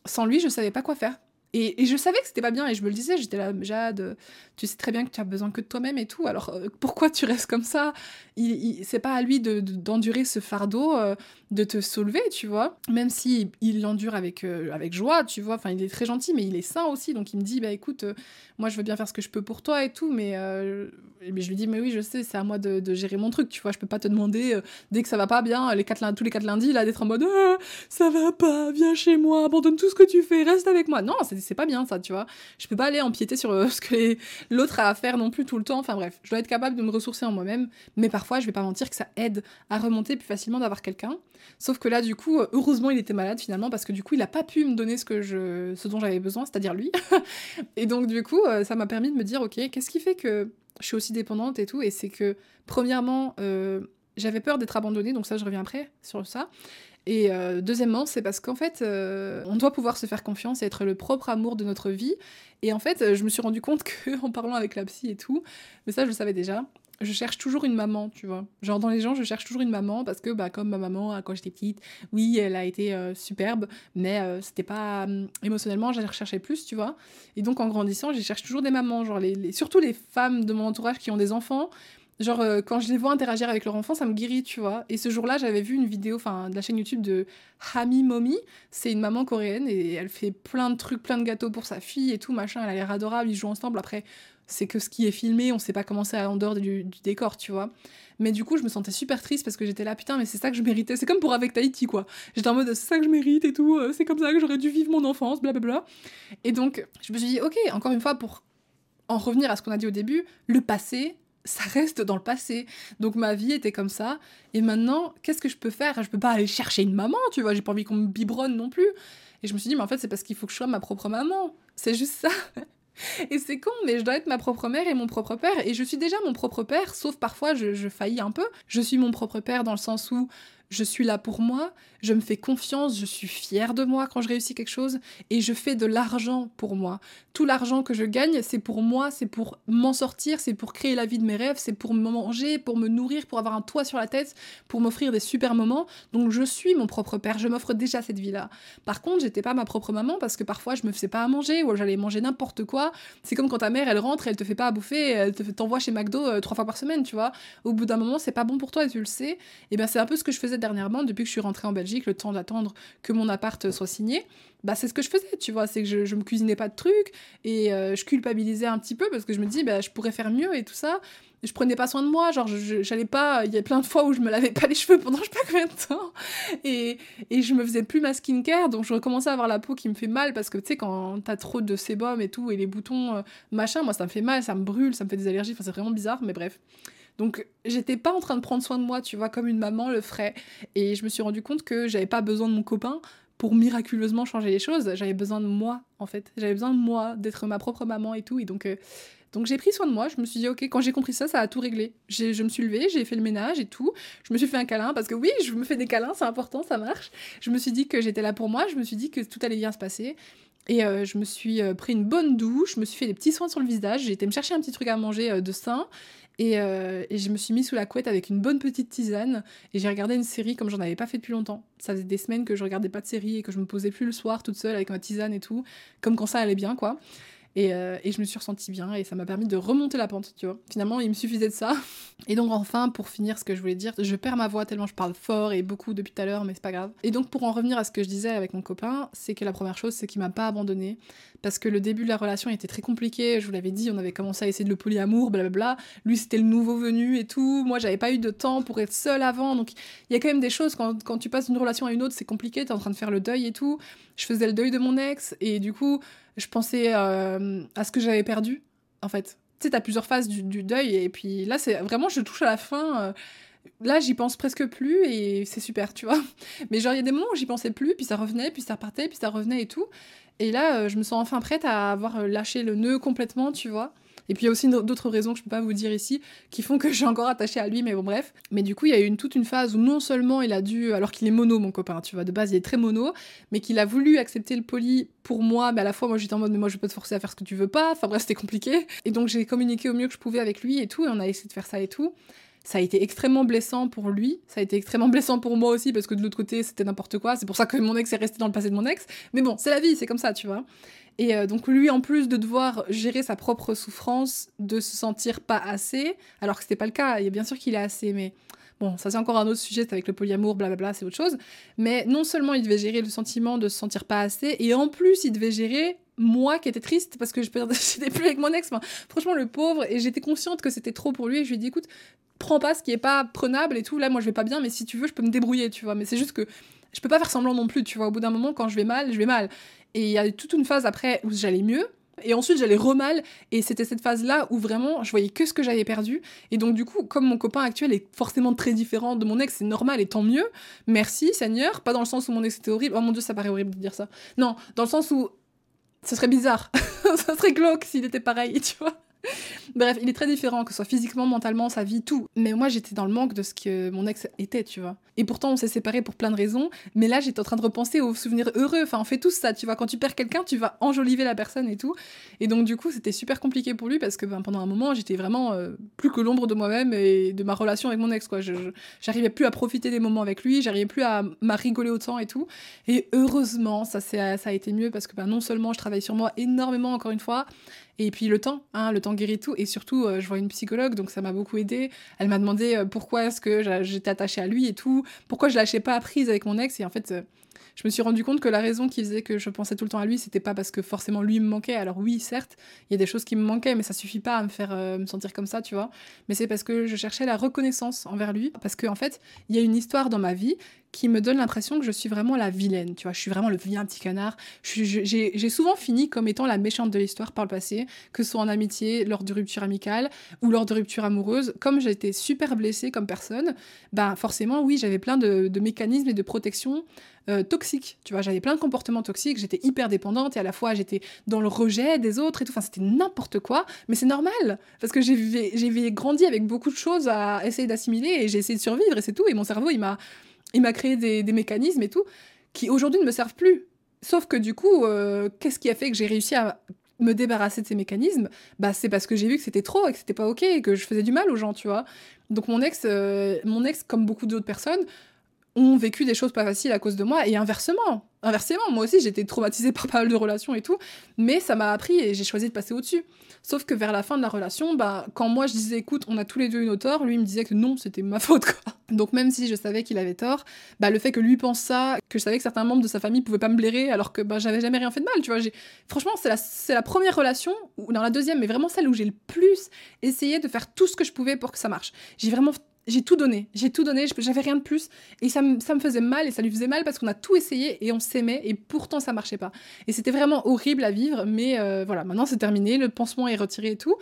sans lui, je savais pas quoi faire. Et, je savais que c'était pas bien et je me le disais, j'étais là, Jade, tu sais très bien que tu as besoin que de toi-même et tout, alors euh, pourquoi tu restes comme ça? Il, C'est pas à lui d'endurer de, ce fardeau, euh, de te soulever, tu vois, même si il l'endure avec, euh, avec joie, tu vois, enfin il est très gentil, mais il est sain aussi, donc il me dit, bah écoute, moi je veux bien faire ce que je peux pour toi et tout, mais, je lui dis, mais oui, je sais, c'est à moi de, gérer mon truc, tu vois, je peux pas te demander, dès que ça va pas bien, les tous les quatre lundis, là, d'être en mode, ah, ça va pas, viens chez moi, abandonne tout ce que tu fais, reste avec moi. Non, c'est pas bien ça, tu vois. Je peux pas aller empiéter sur [laughs] ce que l'autre a à faire non plus tout le temps. Enfin bref, je dois être capable de me ressourcer en moi-même. Mais parfois, je vais pas mentir que ça aide à remonter plus facilement d'avoir quelqu'un. Sauf que là, du coup, euh, heureusement, il était malade finalement parce que du coup, il a pas pu me donner ce, que je... ce dont j'avais besoin, c'est-à-dire lui. [laughs] et donc, du coup, euh, ça m'a permis de me dire, ok, qu'est-ce qui fait que je suis aussi dépendante et tout? Et c'est que, premièrement, j'avais peur d'être abandonnée, donc ça, je reviens après sur ça. Et euh, deuxièmement, c'est parce qu'en fait, euh, on doit pouvoir se faire confiance et être le propre amour de notre vie. Et en fait, je me suis rendu compte que, [laughs] en parlant avec la psy et tout, mais ça je le savais déjà, je cherche toujours une maman, tu vois. Genre dans les gens, je cherche toujours une maman parce que bah comme ma maman quand j'étais petite, oui, elle a été euh, superbe, mais euh, c'était pas hum, émotionnellement, j'allais rechercher plus, tu vois. Et donc en grandissant, je cherche toujours des mamans, genre surtout les femmes de mon entourage qui ont des enfants. Genre, euh, quand je les vois interagir avec leur enfant, ça me guérit, tu vois. Et ce jour-là, j'avais vu une vidéo, enfin, de la chaîne YouTube de Hami Momi. C'est une maman coréenne et elle fait plein de trucs, plein de gâteaux pour sa fille et tout, machin. Elle a l'air adorable, ils jouent ensemble. Après, c'est que ce qui est filmé, on sait pas comment c'est en dehors du, décor, tu vois. Mais du coup, je me sentais super triste parce que j'étais là, putain, mais c'est ça que je méritais. C'est comme pour avec Tahiti, quoi. J'étais en mode, c'est ça que je mérite et tout, euh, c'est comme ça que j'aurais dû vivre mon enfance, blablabla. Et donc, je me suis dit, ok, encore une fois, pour en revenir à ce qu'on a dit au début, le passé, ça reste dans le passé. Donc ma vie était comme ça. Et maintenant, qu'est-ce que je peux faire? Je peux pas aller chercher une maman, tu vois. J'ai pas envie qu'on me biberonne non plus. Et je me suis dit, mais en fait, c'est parce qu'il faut que je sois ma propre maman. C'est juste ça. [laughs] Et c'est con, mais je dois être ma propre mère et mon propre père. Et je suis déjà mon propre père, sauf parfois je, je faillis un peu. Je suis mon propre père dans le sens où je suis là pour moi, je me fais confiance, je suis fière de moi quand je réussis quelque chose et je fais de l'argent pour moi. Tout l'argent que je gagne, c'est pour moi, c'est pour m'en sortir, c'est pour créer la vie de mes rêves, c'est pour me manger, pour me nourrir, pour avoir un toit sur la tête, pour m'offrir des super moments. Donc je suis mon propre père, je m'offre déjà cette vie-là. Par contre, j'étais pas ma propre maman parce que parfois je me faisais pas à manger ou j'allais manger n'importe quoi. C'est comme quand ta mère elle rentre, elle te fait pas à bouffer, elle te t'envoie chez McDo euh, trois fois par semaine, tu vois. Au bout d'un moment, c'est pas bon pour toi et tu le sais. Et ben c'est un peu ce que je faisais dernièrement depuis que je suis rentrée en Belgique, le temps d'attendre que mon appart soit signé, bah c'est ce que je faisais, tu vois, c'est que je, me cuisinais pas de trucs et euh, je culpabilisais un petit peu parce que je me dis bah je pourrais faire mieux et tout ça. je prenais pas soin de moi, genre j'allais pas, il y a plein de fois où je me lavais pas les cheveux pendant je sais pas combien de temps et, et je me faisais plus ma skincare donc je recommençais à avoir la peau qui me fait mal parce que tu sais quand t'as trop de sébum et tout et les boutons euh, machin, moi ça me fait mal, ça me brûle, ça me fait des allergies, enfin c'est vraiment bizarre mais bref. Donc j'étais pas en train de prendre soin de moi, tu vois, comme une maman le ferait. Et je me suis rendu compte que j'avais pas besoin de mon copain pour miraculeusement changer les choses. J'avais besoin de moi, en fait. J'avais besoin de moi, d'être ma propre maman et tout. Et donc, euh, donc j'ai pris soin de moi. Je me suis dit, ok, quand j'ai compris ça, ça a tout réglé. Je me suis levée, j'ai fait le ménage et tout. Je me suis fait un câlin parce que oui, je me fais des câlins, c'est important, ça marche. Je me suis dit que j'étais là pour moi. Je me suis dit que tout allait bien se passer. Et euh, je me suis euh, pris une bonne douche, je me suis fait des petits soins sur le visage, j'ai été me chercher un petit truc à manger de sein, euh, et, je me suis mis sous la couette avec une bonne petite tisane et j'ai regardé une série comme j'en avais pas fait depuis longtemps. Ça faisait des semaines que je regardais pas de série et que je me posais plus le soir toute seule avec ma tisane et tout, comme quand ça allait bien quoi. Euh, et, je me suis ressentie bien et ça m'a permis de remonter la pente, tu vois. Finalement, il me suffisait de ça. [laughs] Et donc, enfin, pour finir ce que je voulais dire, je perds ma voix tellement je parle fort et beaucoup depuis tout à l'heure, mais c'est pas grave. Et donc, pour en revenir à ce que je disais avec mon copain, c'est que la première chose, c'est qu'il m'a pas abandonné parce que le début de la relation était très compliqué. Je vous l'avais dit, on avait commencé à essayer de le polyamour, blablabla. Lui, c'était le nouveau venu et tout. Moi, j'avais pas eu de temps pour être seule avant. Donc, il y a quand même des choses, quand, quand tu passes d'une relation à une autre, c'est compliqué, t'es en train de faire le deuil et tout. Je faisais le deuil de mon ex et du coup, je pensais euh, à ce que j'avais perdu, en fait. Tu sais, t'as plusieurs phases du, deuil, et puis là, c'est vraiment, je touche à la fin. Euh, là, j'y pense presque plus, et c'est super, tu vois. [laughs] Mais genre, il y a des moments où j'y pensais plus, puis ça revenait, puis ça repartait, puis ça revenait et tout. Et là, euh, je me sens enfin prête à avoir lâché le nœud complètement, tu vois. Et puis il y a aussi d'autres raisons que je peux pas vous dire ici qui font que [laughs] je suis encore attachée à lui, mais bon bref. Mais du coup, il y a eu toute une phase où non seulement il a dû, alors qu'il est mono mon copain, tu vois, de base il est très mono, mais qu'il a voulu accepter le poli pour moi, mais à la fois moi j'étais en mode mais moi je peux te forcer à faire ce que tu veux pas, enfin bref c'était compliqué. Et donc j'ai communiqué au mieux que je pouvais avec lui et tout, et on a essayé de faire ça et tout ça a été extrêmement blessant pour lui, ça a été extrêmement [laughs] blessant pour moi aussi parce que de l'autre côté c'était n'importe quoi, c'est pour ça que mon ex est resté dans le passé de mon ex, mais bon, c'est la vie, c'est comme ça, tu vois. Et euh, donc lui, en plus de devoir gérer sa propre souffrance, de se sentir pas assez, alors que c'était pas le cas, a bien sûr qu'il est assez, mais bon, ça c'est encore un autre sujet, c'est avec le polyamour, blablabla, c'est autre chose. Mais non seulement il devait gérer le sentiment de se sentir pas assez, et en plus il devait gérer moi qui étais triste parce que je n'étais [laughs] plus avec mon ex. franchement, le pauvre, et j'étais consciente que c'était trop pour lui, et je lui ai dit, écoute, prends pas ce qui est pas prenable et tout, là moi je vais pas bien, mais si tu veux, je peux me débrouiller, tu vois. Mais c'est juste que je peux pas faire semblant non plus, tu vois. Au bout d'un moment, quand je vais mal, je vais mal. Et il y a toute une phase après où j'allais mieux. Et ensuite, j'allais remal. Et c'était cette phase-là où vraiment, je voyais que ce que j'avais perdu. Et donc, du coup, comme mon copain actuel est forcément très différent de mon ex, c'est normal et tant mieux. Merci, Seigneur. Pas dans le sens où mon ex était horrible. Oh mon dieu, ça paraît horrible de dire ça. Non, dans le sens où ce serait bizarre. [laughs] ça serait glauque s'il était pareil, tu vois. [laughs] Bref, il est très différent, que ce soit physiquement, mentalement, sa vie, tout. Mais moi, j'étais dans le manque de ce que mon ex était, tu vois. Et pourtant, on s'est séparés pour plein de raisons. Mais là, j'étais en train de repenser aux souvenirs heureux. Enfin, on fait tous ça, tu vois. Quand tu perds quelqu'un, tu vas enjoliver la personne et tout. Et donc, du coup, c'était super compliqué pour lui parce que ben, pendant un moment, j'étais vraiment euh, plus que l'ombre de moi-même et de ma relation avec mon ex, quoi. J'arrivais plus à profiter des moments avec lui, j'arrivais plus à rigoler autant et tout. Et heureusement, ça, ça a été mieux parce que ben, non seulement je travaille sur moi énormément, encore une fois, et puis le temps, hein, le temps guérit tout. Et surtout, euh, je vois une psychologue, donc ça m'a beaucoup aidé. Elle m'a demandé euh, pourquoi est-ce que j'étais attachée à lui et tout, pourquoi je lâchais pas prise avec mon ex. Et en fait, euh, je me suis rendu compte que la raison qui faisait que je pensais tout le temps à lui, c'était pas parce que forcément lui me manquait. Alors oui, certes, il y a des choses qui me manquaient, mais ça suffit pas à me faire me sentir comme ça, tu vois. Mais c'est parce que je cherchais la reconnaissance envers lui, parce qu'en en fait, il y a une histoire dans ma vie qui me donne l'impression que je suis vraiment la vilaine, tu vois, je suis vraiment le vilain petit canard. J'ai souvent fini comme étant la méchante de l'histoire par le passé, que ce soit en amitié, lors de ruptures amicales ou lors de ruptures amoureuses. Comme été super blessée comme personne, bah forcément, oui, j'avais plein de, mécanismes et de protection euh, toxiques. Tu vois, j'avais plein de comportements toxiques, j'étais hyper dépendante et à la fois j'étais dans le rejet des autres et tout. Enfin, c'était n'importe quoi, mais c'est normal parce que j'ai grandi avec beaucoup de choses à essayer d'assimiler et j'ai essayé de survivre et c'est tout. Et mon cerveau, il m'a il m'a créé des, mécanismes et tout, qui aujourd'hui ne me servent plus. Sauf que du coup, euh, qu'est-ce qui a fait que j'ai réussi à me débarrasser de ces mécanismes? Bah, c'est parce que j'ai vu que c'était trop et que c'était pas ok et que je faisais du mal aux gens, tu vois. Donc mon ex, euh, mon ex, comme beaucoup d'autres personnes, ont vécu des choses pas faciles à cause de moi et inversement. Inversement, moi aussi j'étais traumatisée [laughs] par pas mal de relations et tout, mais ça m'a appris et j'ai choisi de passer au-dessus. Sauf que vers la fin de la relation, bah, quand moi je disais écoute, on a tous les deux une tort, lui il me disait que non, c'était ma [laughs] faute quoi. Donc même si je savais qu'il avait tort, bah, le fait que lui pense ça, que je savais que certains membres de sa famille pouvaient pas me blairer alors que bah, j'avais jamais rien fait de mal, tu vois. Franchement, c'est la, la première relation, ou dans la deuxième, mais vraiment celle où j'ai le plus essayé de faire tout ce que je pouvais pour que ça marche. J'ai vraiment j'ai tout donné, j'ai tout donné, j'avais rien de plus. Et ça, me faisait mal et ça lui faisait mal parce qu'on a tout essayé et on s'aimait et pourtant ça marchait pas. Et c'était vraiment horrible à vivre, mais euh, voilà, maintenant c'est terminé, le pansement est retiré et tout.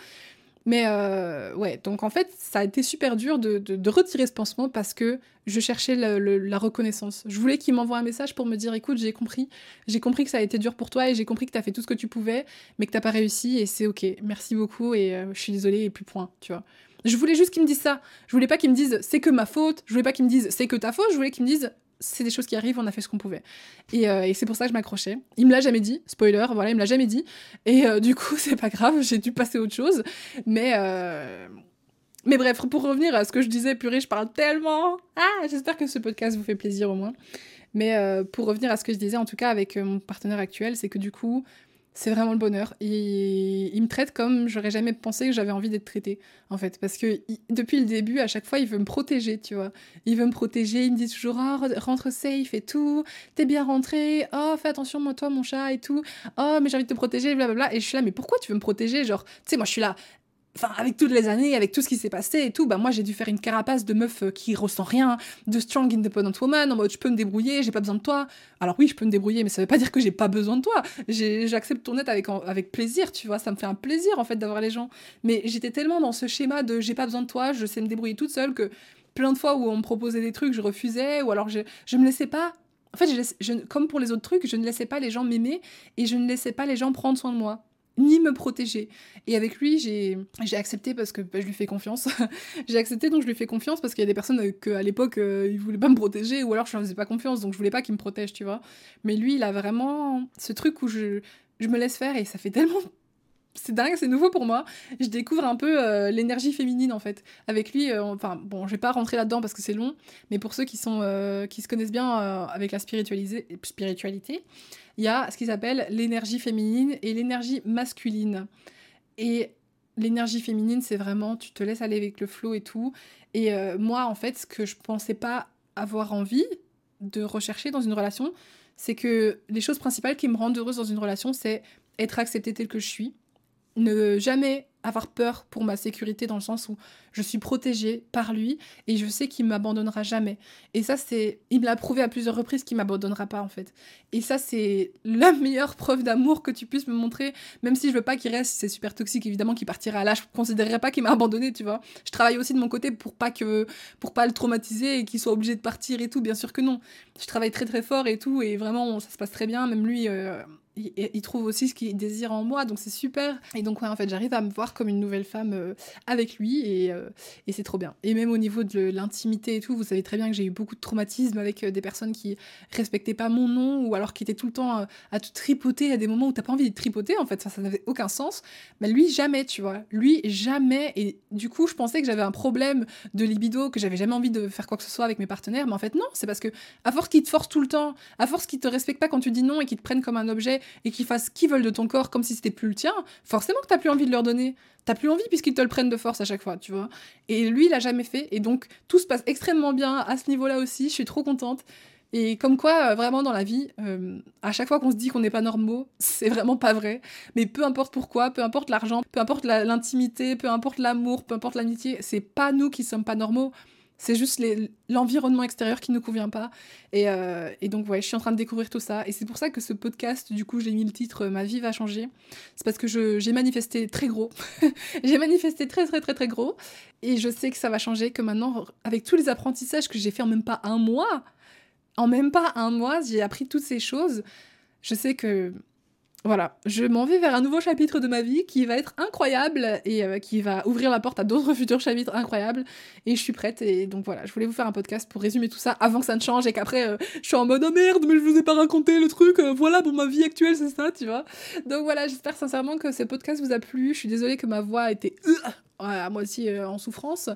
Mais euh, ouais, donc en fait, ça a été super dur de, de, retirer ce pansement parce que je cherchais la reconnaissance. Je voulais qu'il m'envoie un message pour me dire écoute, j'ai compris, j'ai compris que ça a été dur pour toi et j'ai compris que tu as fait tout ce que tu pouvais, mais que t'as pas réussi et c'est ok, merci beaucoup et euh, je suis désolée et plus point, tu vois. Je voulais juste qu'ils me disent ça. Je voulais pas qu'ils me disent c'est que ma faute. Je voulais pas qu'ils me disent c'est que ta faute. Je voulais qu'ils me disent c'est des choses qui arrivent, on a fait ce qu'on pouvait. Et, euh, c'est pour ça que je m'accrochais. Il me l'a jamais dit, spoiler, voilà, il me l'a jamais dit. Et euh, du coup, [laughs] c'est pas grave, j'ai dû passer à autre chose. Mais, euh, mais bref, pour revenir à ce que je disais, purée, je parle tellement. Ah, j'espère que ce podcast vous fait plaisir au moins. Mais pour revenir à ce que je disais, en tout cas avec mon partenaire actuel, c'est que du coup, c'est vraiment le bonheur. Et il me traite comme j'aurais jamais pensé que j'avais envie d'être traitée, en fait. Parce que depuis le début, à chaque fois, il veut me protéger, tu vois. Il veut me protéger, il me dit toujours oh, rentre safe et tout, t'es bien rentré, oh, fais attention, moi, toi, mon chat et tout, oh, mais j'ai envie de te protéger, blablabla. Et je suis là, mais pourquoi tu veux me protéger Genre, tu sais, moi, je suis là, Enfin, avec toutes les années, avec tout ce qui s'est passé et tout, bah moi j'ai dû faire une carapace de meuf euh, qui ressent rien, de strong independent woman, en mode je peux me débrouiller, j'ai pas besoin de toi. Alors oui, je peux me débrouiller, mais ça veut pas [laughs] dire que j'ai pas besoin de toi. J'accepte ton aide avec, avec plaisir, tu vois, ça me fait un plaisir en fait d'avoir les gens. Mais j'étais tellement dans ce schéma de j'ai pas besoin de toi, je sais me débrouiller toute seule que plein de fois où on me proposait des trucs, je refusais, ou alors je, je me laissais pas. En fait, comme pour les autres trucs, je ne laissais pas les gens m'aimer et je ne laissais pas les gens prendre soin de moi ni me protéger. Et avec lui, j'ai accepté parce que bah, je lui fais confiance. [laughs] j'ai accepté donc je lui fais confiance parce qu'il y a des personnes euh, qu'à l'époque, euh, il voulait pas me protéger ou alors je leur faisais pas confiance donc je voulais pas qu'il me protège, tu vois. Mais lui, il a vraiment ce truc où je, je me laisse faire et ça fait [laughs] tellement c'est dingue, c'est nouveau pour moi. Je découvre un peu euh, l'énergie féminine en fait. Avec lui, enfin bon, je vais pas rentrer là-dedans parce que c'est long, mais pour ceux qui sont qui se connaissent bien avec la spiritualité, il y a ce qui s'appelle l'énergie féminine et l'énergie masculine. Et l'énergie féminine, c'est vraiment, tu te laisses aller avec le flot et tout. Et euh, moi, en fait, ce que je pensais pas avoir envie de rechercher dans une relation, c'est que les choses principales qui me rendent heureuse dans une relation, c'est être acceptée telle que je suis, ne jamais avoir peur pour ma sécurité dans le sens où je suis protégée par lui et je sais qu'il m'abandonnera jamais. Et ça, c'est. Il me l'a prouvé à plusieurs reprises qu'il m'abandonnera pas, en fait. Et ça, c'est la meilleure preuve d'amour que tu puisses me montrer, même si je veux pas qu'il reste, c'est super toxique, évidemment, qu'il partira là. Je considérerais pas qu'il m'a abandonné, tu vois. Je travaille aussi de mon côté pour pas que. pour pas le traumatiser et qu'il soit obligé de partir et tout, bien sûr que non. Je travaille très très fort et tout, et vraiment, ça se passe très bien. Même lui. Euh, il, trouve aussi ce qu'il désire en moi, donc c'est super. Et donc, ouais, en fait, j'arrive à me voir comme une nouvelle femme euh, avec lui, et, euh, et c'est trop bien. Et même au niveau de l'intimité et tout, vous savez très bien que j'ai eu beaucoup de traumatismes avec euh, des personnes qui respectaient pas mon nom, ou alors qui étaient tout le temps à tout tripoter à des moments où t'as pas envie de tripoter, en fait, ça, ça n'avait aucun sens. Mais lui, jamais, tu vois. Lui, jamais. Et du coup, je pensais que j'avais un problème de libido, que j'avais jamais envie de faire quoi que ce soit avec mes partenaires, mais en fait, non, c'est parce que, à force qu'ils te forcent tout le temps, à force qu'ils te respectent pas quand tu dis non et qu'ils te prennent comme un objet, et qu'ils fassent ce qu'ils veulent de ton corps comme si c'était plus le tien, forcément que t'as plus envie de leur donner. T'as plus envie puisqu'ils te le prennent de force à chaque fois, tu vois. Et lui, il l'a jamais fait. Et donc, tout se passe extrêmement bien à ce niveau-là aussi. Je suis trop contente. Et comme quoi, euh, vraiment dans la vie, euh, à chaque fois qu'on se dit qu'on n'est pas normaux, [laughs] c'est vraiment pas vrai. Mais peu importe pourquoi, peu importe l'argent, peu importe l'intimité, peu importe l'amour, peu importe l'amitié, c'est pas nous qui sommes pas normaux. C'est juste l'environnement extérieur qui ne convient pas. Euh, et, donc, ouais, je suis en train de découvrir tout ça. Et c'est pour ça que ce podcast, du coup, j'ai mis le titre Ma vie va changer. C'est parce que j'ai manifesté très gros. [laughs] j'ai manifesté très, très, très, très gros. Et je sais que ça va changer, que maintenant, avec tous les apprentissages que j'ai fait en même pas un mois, en même pas un mois, j'ai appris toutes ces choses. Je sais que voilà, je m'en vais vers un nouveau chapitre de ma vie qui va être incroyable et euh, qui va ouvrir la porte à d'autres [laughs] futurs chapitres incroyables. Et je suis prête. Et donc voilà, je voulais vous faire un podcast pour résumer tout ça avant que ça ne change et qu'après euh, je suis en mode oh merde, mais je vous ai pas raconté le truc. Euh, voilà, bon, ma vie actuelle, c'est ça, tu vois. Donc voilà, j'espère sincèrement que ce podcast vous a plu. Je suis désolée que ma voix était à moitié en souffrance.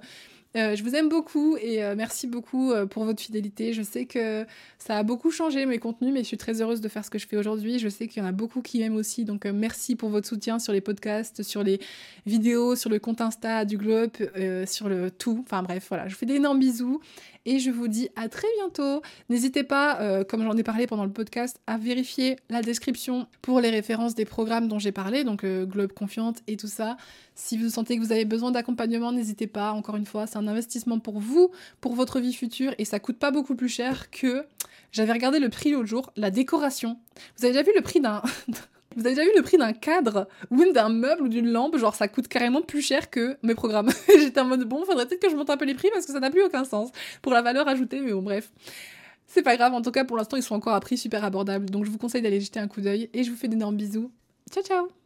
Euh, je vous aime beaucoup et euh, merci beaucoup euh, pour votre fidélité. Je sais que ça a beaucoup changé mes contenus, mais je suis très heureuse de faire ce que je fais aujourd'hui. Je sais qu'il y en a beaucoup qui m'aiment aussi, donc merci pour votre soutien sur les podcasts, sur les vidéos, sur le compte Insta du Globe, sur le tout. Enfin bref, voilà, je vous fais d'énormes bisous et je vous dis à très bientôt. N'hésitez pas, comme j'en ai parlé pendant le podcast, à vérifier la description pour les références des programmes dont j'ai parlé, donc Globe Confiante et tout ça. Si vous sentez que vous avez besoin d'accompagnement, n'hésitez pas. Encore une fois, c'est un investissement pour vous, pour votre vie future, et ça coûte pas beaucoup plus cher que. J'avais regardé le prix l'autre jour, la décoration. Vous avez déjà vu le prix d'un. [laughs] Vous avez déjà vu le prix d'un cadre ou d'un meuble ou d'une lampe Genre, ça coûte carrément plus cher que mes programmes. [laughs] J'étais en mode, bon, faudrait peut-être que je monte un peu les prix parce que ça n'a plus aucun sens pour la valeur ajoutée, mais bon, bref. C'est pas grave, en tout cas, pour l'instant, ils sont encore à prix super abordable. Donc, je vous conseille d'aller jeter un coup d'œil et je vous fais d'énormes bisous. Ciao, ciao